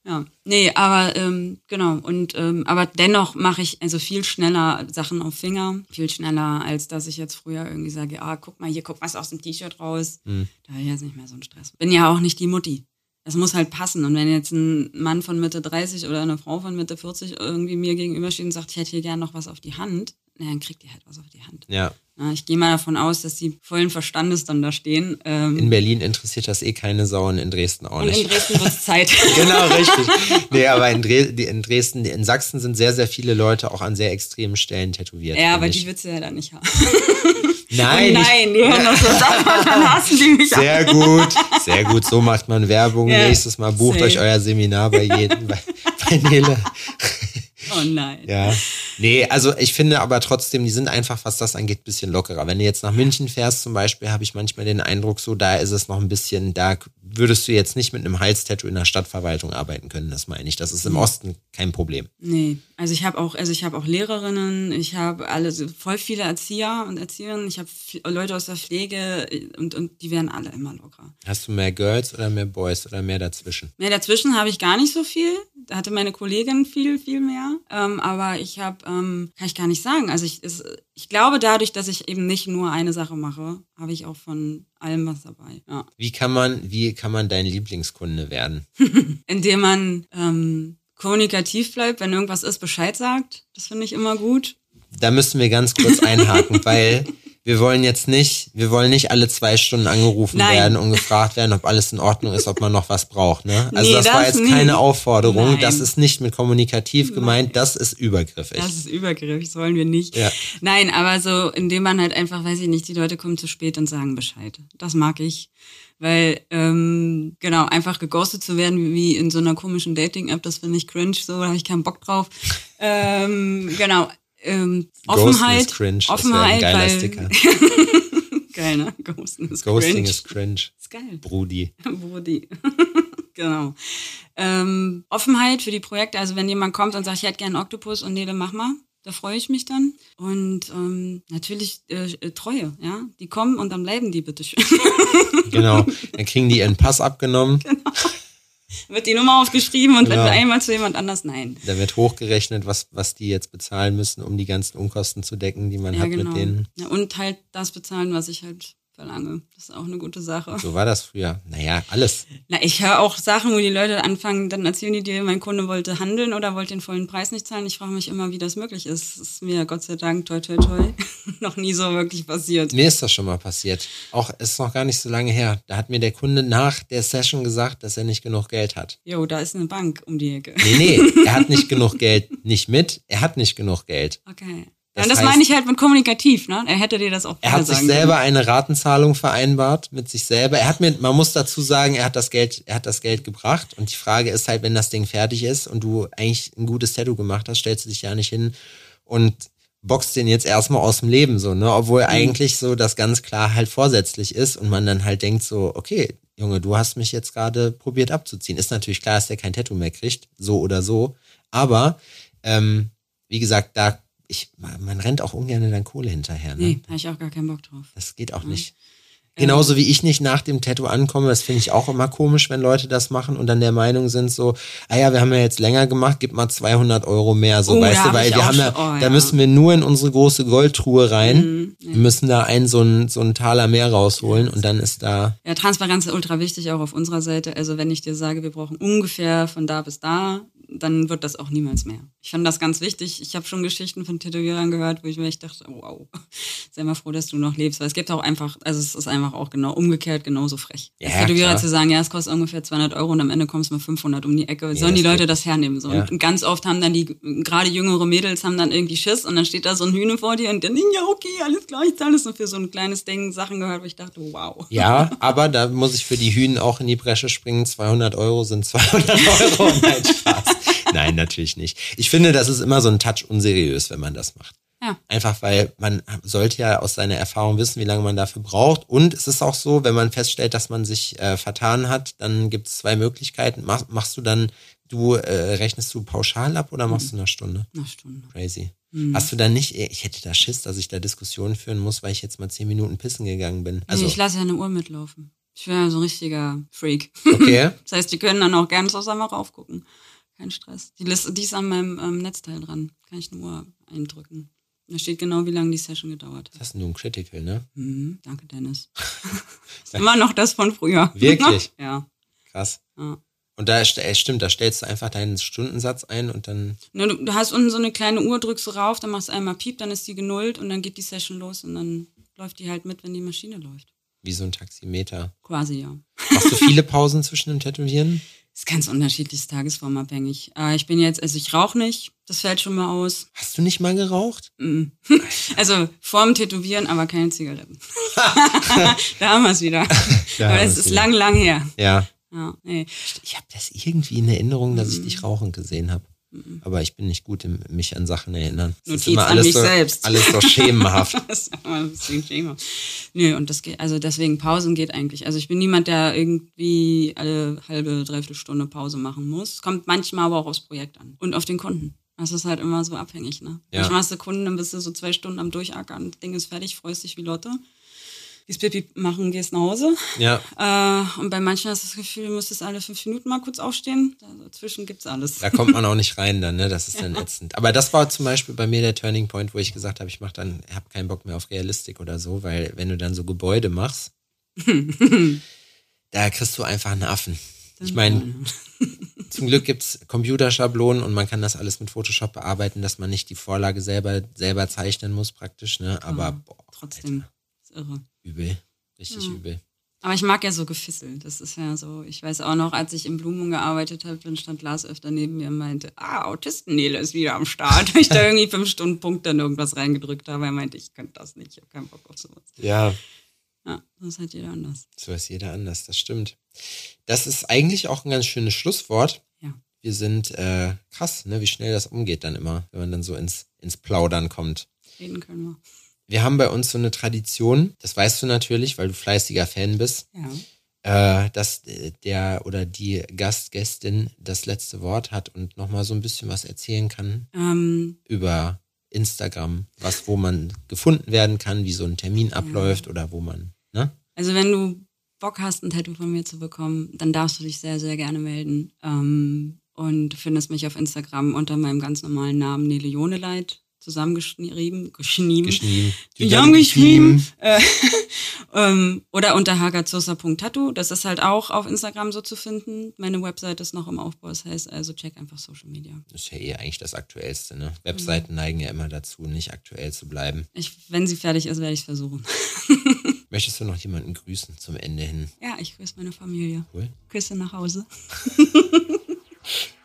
Ja, nee, aber ähm, genau und ähm, aber dennoch mache ich also viel schneller Sachen auf Finger, viel schneller als dass ich jetzt früher irgendwie sage, ah, guck mal hier, guck was aus dem T-Shirt raus. Hm. Da habe ich jetzt nicht mehr so einen Stress. Bin ja auch nicht die Mutti. Das muss halt passen. Und wenn jetzt ein Mann von Mitte 30 oder eine Frau von Mitte 40 irgendwie mir gegenübersteht und sagt, ich hätte hier gern noch was auf die Hand, na, dann kriegt ihr halt was auf die Hand. Ja. Ich gehe mal davon aus, dass die vollen Verstandes dann da stehen. Ähm, In Berlin interessiert das eh keine Sau und in Dresden auch und in nicht. Dresden wird es *laughs* Zeit. genau, richtig. *laughs* Nee, aber in, in Dresden, in Sachsen sind sehr, sehr viele Leute auch an sehr extremen Stellen tätowiert. ja, aber ich. die willst du ja dann nicht haben. *laughs* Nein, oh nein, die hören das so an, dann hassen die mich an. Sehr gut, sehr gut. So macht man Werbung. Ja, Nächstes Mal bucht safe. euch euer Seminar bei jedem, bei, bei Nele. Oh nein. Ja. Nee, also ich finde aber trotzdem, die sind einfach, was das angeht, ein bisschen lockerer. Wenn du jetzt nach München fährst zum Beispiel, habe ich manchmal den Eindruck, so da ist es noch ein bisschen, da würdest du jetzt nicht mit einem Halstattoo in der Stadtverwaltung arbeiten können, das meine ich. Das ist im Osten kein Problem. Nee, also ich habe auch, also ich habe auch Lehrerinnen, ich habe alle voll viele Erzieher und Erzieherinnen, ich habe Leute aus der Pflege und, und die werden alle immer locker. Hast du mehr Girls oder mehr Boys oder mehr dazwischen? Mehr dazwischen habe ich gar nicht so viel. Da hatte meine Kollegin viel, viel mehr. Ähm, aber ich habe, ähm, kann ich gar nicht sagen. Also ich, es, ich glaube, dadurch, dass ich eben nicht nur eine Sache mache, habe ich auch von allem was dabei. Ja. Wie kann man, wie kann man dein Lieblingskunde werden? *laughs* Indem man ähm, kommunikativ bleibt, wenn irgendwas ist, Bescheid sagt. Das finde ich immer gut. Da müssen wir ganz kurz einhaken, *laughs* weil wir wollen jetzt nicht, wir wollen nicht alle zwei Stunden angerufen Nein. werden und gefragt werden, ob alles in Ordnung ist, ob man noch was braucht. Ne? Also Nee, das, war das jetzt nie. keine Aufforderung, Nein. das ist nicht mit kommunikativ gemeint, das ist übergriffig. Das ist übergriffig, das wollen wir nicht. Ja. Nein, aber so, indem man halt einfach, weiß ich nicht, die Leute kommen zu spät und sagen Bescheid. Das mag ich. Weil, ähm, genau, einfach geghostet zu werden, wie in so einer komischen Dating-App, das finde ich cringe, so, da habe ich keinen Bock drauf. ähm, genau. Ähm, Offenheit. ist cringe, das Offenheit, ein geiler weil, Sticker. *laughs* Geil, ne? Ghosten ist Ghosting cringe. ist cringe. ist geil. Brudi. *laughs* Brudi. *laughs* genau. Ähm, Offenheit für die Projekte. Also wenn jemand kommt und sagt, ich hätte gerne einen Oktopus und nee, dann mach mal. Da freue ich mich dann. Und ähm, natürlich äh, äh, Treue, ja. Die kommen und dann bleiben die bitte schön. Genau. Dann kriegen die ihren Pass abgenommen, Wird die Nummer aufgeschrieben und Genau. wenn einmal zu jemand anders, nein. da wird hochgerechnet, was, was die jetzt bezahlen müssen, um die ganzen Unkosten zu decken, die man Ja, hat genau. mit denen. Ja, und halt das bezahlen, was ich halt verlange. Das ist auch eine gute Sache. So war das früher. Naja, alles. Na, ich höre auch Sachen, wo die Leute anfangen, dann erzählen die dir, mein Kunde wollte handeln oder wollte den vollen Preis nicht zahlen. Ich frage mich immer, wie das möglich ist. Das ist mir Gott sei Dank, toi, toi, toi, *laughs* noch nie so wirklich passiert. Mir ist das schon mal passiert. Auch ist noch gar nicht so lange her. Da hat mir der Kunde nach der Session gesagt, dass er nicht genug Geld hat. Jo, da ist eine Bank um die Ecke. Nee, nee, *laughs* er hat nicht genug Geld. Nicht mit, er hat nicht genug Geld. Okay. Das ja, das heißt- meine ich halt mit kommunikativ, ne? Er hätte dir das auch Er hat sich selber eine Ratenzahlung vereinbart mit sich selber. Er hat mir, man muss dazu sagen, er hat das Geld, er hat das Geld gebracht. Und die Frage ist halt, wenn das Ding fertig ist und du eigentlich ein gutes Tattoo gemacht hast, stellst du dich ja nicht hin und boxt den jetzt erstmal aus dem Leben, so, ne? Mhm. Obwohl eigentlich so das ganz klar halt vorsätzlich ist und man dann halt denkt so, okay, Junge, du hast mich jetzt gerade probiert abzuziehen. Ist natürlich klar, dass der kein Tattoo mehr kriegt, so oder so. Aber ähm, wie gesagt, da ich, man rennt auch ungern in dein Kohle hinterher. Ne? Nee, habe ich auch gar keinen Bock drauf. Das geht auch nicht. Genauso wie ich nicht nach dem Tattoo ankomme, das finde ich auch immer komisch, wenn Leute das machen und dann der Meinung sind so, ah ja, wir haben ja jetzt länger gemacht, gib mal 200 Euro mehr, so Oh, weißt du, weil wir haben ja, oh, da ja. müssen wir nur in unsere große Goldtruhe rein, Mhm, wir müssen da einen so einen so einen Taler mehr rausholen und dann ist da, Ja, Transparenz ist ultra wichtig, auch auf unserer Seite. Also wenn ich dir sage, wir brauchen ungefähr von da bis da, dann wird das auch niemals mehr. Ich fand das ganz wichtig. Ich habe schon Geschichten von Tätowierern gehört, wo ich mir echt dachte, oh, wow, *laughs* sei mal froh, dass du noch lebst. Weil es gibt auch einfach, also es ist einfach auch genau umgekehrt genauso frech. Ja, Tätowierer klar. zu sagen, ja, es kostet ungefähr 200 Euro und am Ende kommst du mit 500 um die Ecke. Nee, Sollen die Leute geht das hernehmen? So. Ja. Und ganz oft haben dann die, gerade jüngere Mädels haben dann irgendwie Schiss und dann steht da so ein Hühne vor dir und dann, ja, okay, alles klar, ich zahle das. Und für so ein kleines Ding Sachen gehört, wo ich dachte, wow. ja, *laughs* aber da muss ich für die Hühnen auch in die Bresche springen, 200 Euro sind 200 Euro, nein, Spaß. Nein, natürlich nicht. Ich finde, das ist immer so ein Touch unseriös, wenn man das macht. Ja. Einfach weil man sollte ja aus seiner Erfahrung wissen, wie lange man dafür braucht. Und es ist auch so, wenn man feststellt, dass man sich äh, vertan hat, dann gibt es zwei Möglichkeiten. Mach, machst du dann, du äh, rechnest du pauschal ab oder machst du eine Stunde? Eine Stunde. Crazy. Mhm. Hast du dann nicht, ich hätte da Schiss, dass ich da Diskussionen führen muss, weil ich jetzt mal zehn Minuten pissen gegangen bin. Also, ich lasse ja eine Uhr mitlaufen. Ich bin ja so ein richtiger Freak. okay. *laughs* Das heißt, die können dann auch gerne zusammen raufgucken. Kein Stress. Die, Liste, die ist an meinem ähm, Netzteil dran. Kann ich eine Uhr eindrücken. Da steht genau, wie lange die Session gedauert hat. Das ist nur ein Critical, ne? Mhm, danke, Dennis. *laughs* immer noch das von früher. *laughs* Wirklich? ja. Krass. ja. Und da st- stimmt, da stellst du einfach deinen Stundensatz ein und dann. Ne, du, du hast unten so eine kleine Uhr, drückst du rauf, dann machst du einmal Piep, dann ist die genullt und dann geht die Session los und dann läuft die halt mit, wenn die Maschine läuft. Wie so ein Taximeter. Quasi, ja. Machst du *laughs* viele Pausen zwischen dem Tätowieren? Ist ganz unterschiedlich, tagesformabhängig. Äh, ich bin jetzt, also ich rauche nicht, das fällt schon mal aus. Hast du nicht mal geraucht? Mm. *laughs* Also vorm Tätowieren, aber keine Zigaretten. da haben wir es wieder. Da aber das wir's ist wieder. lang, lang her. Ja. Ja, nee. Ich habe das irgendwie in Erinnerung, dass ich dich rauchend gesehen habe. Aber ich bin nicht gut im mich an Sachen erinnern. Ist Notiz immer an alles mich so, selbst. Alles so schemenhaft. *laughs* Das ist immer ein bisschen schämer. Nö, und das geht, also deswegen Pausen geht eigentlich. Also ich bin niemand, der irgendwie alle halbe, dreiviertel Stunde Pause machen muss. Kommt manchmal aber auch aufs Projekt an. Und auf den Kunden. Das ist halt immer so abhängig, ne? Ja. Manchmal hast du Kunden, dann bist du so zwei Stunden am Durchackern, das Ding ist fertig, freust dich wie Lotte. Gehst Pipi machen, gehst nach Hause. Ja. Äh, und bei manchen hast du das Gefühl, du müsstest alle fünf Minuten mal kurz aufstehen. Dazwischen gibt's alles. Da kommt man auch nicht rein dann, ne? Das ist dann ätzend. Aber das war zum Beispiel bei mir der Turning Point, wo ich gesagt habe, ich mach dann, habe keinen Bock mehr auf Realistik oder so, weil wenn du dann so Gebäude machst, *laughs* da kriegst du einfach einen Affen. Ich meine, *laughs* zum Glück gibt's Computerschablonen und man kann das alles mit Photoshop bearbeiten, dass man nicht die Vorlage selber, selber zeichnen muss praktisch, ne? Aber boah, Trotzdem. Ist irre. übel. Richtig Ja. übel. Aber ich mag ja so Gefissel. Das ist ja so. Ich weiß auch noch, als ich im Blumen gearbeitet habe, dann stand Lars öfter neben mir und meinte, ah, Autistennele ist wieder am Start. *laughs* Ich da irgendwie fünf Stunden Punkt dann irgendwas reingedrückt habe. Er meinte, ich könnte das nicht, ich habe keinen Bock auf sowas. Ja, Ja, das ist halt jeder anders. so ist jeder anders, das stimmt. Das ist eigentlich auch ein ganz schönes Schlusswort. Ja. Wir sind äh, krass, ne, wie schnell das umgeht dann immer, wenn man dann so ins, ins Plaudern kommt. Reden können wir. Wir haben bei uns so eine Tradition, das weißt du natürlich, weil du fleißiger Fan bist, Ja. äh, dass der oder die Gastgästin das letzte Wort hat und nochmal so ein bisschen was erzählen kann Ähm, über Instagram, was, wo man gefunden werden kann, wie so ein Termin abläuft oder wo man, ne? also wenn du Bock hast, ein Tattoo von mir zu bekommen, dann darfst du dich sehr, sehr gerne melden. Ähm, und findest mich auf Instagram unter meinem ganz normalen Namen Nele Joneleit zusammengeschrieben. Geschrieben. Geschrieben. Zusammengeschrieben. Äh, *laughs* ähm, oder unter hagazosa.tattoo. Das ist halt auch auf Instagram so zu finden. Meine Website ist noch im Aufbau. Das heißt also, check einfach Social Media. Das ist ja eh eigentlich das Aktuellste, ne? Webseiten neigen ja immer dazu, nicht aktuell zu bleiben. Ich, wenn sie fertig ist, werde ich es versuchen. *laughs* Möchtest du noch jemanden grüßen zum Ende hin? Ja, ich grüße meine Familie. Cool. Küsse nach Hause. *laughs*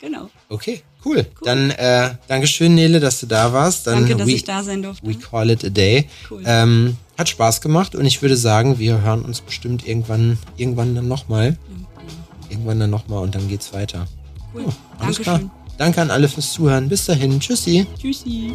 genau. Okay, cool. Dann äh, Dankeschön, Nele, dass du da warst. Dann Danke, dass we, ich da sein durfte. we call it a day. Cool. Ähm, hat Spaß gemacht und ich würde sagen, wir hören uns bestimmt irgendwann, irgendwann dann nochmal. Irgendwann dann nochmal und dann geht's weiter. Cool. Oh, alles klar. Dankeschön. Danke an alle fürs Zuhören. Bis dahin. Tschüssi. Tschüssi.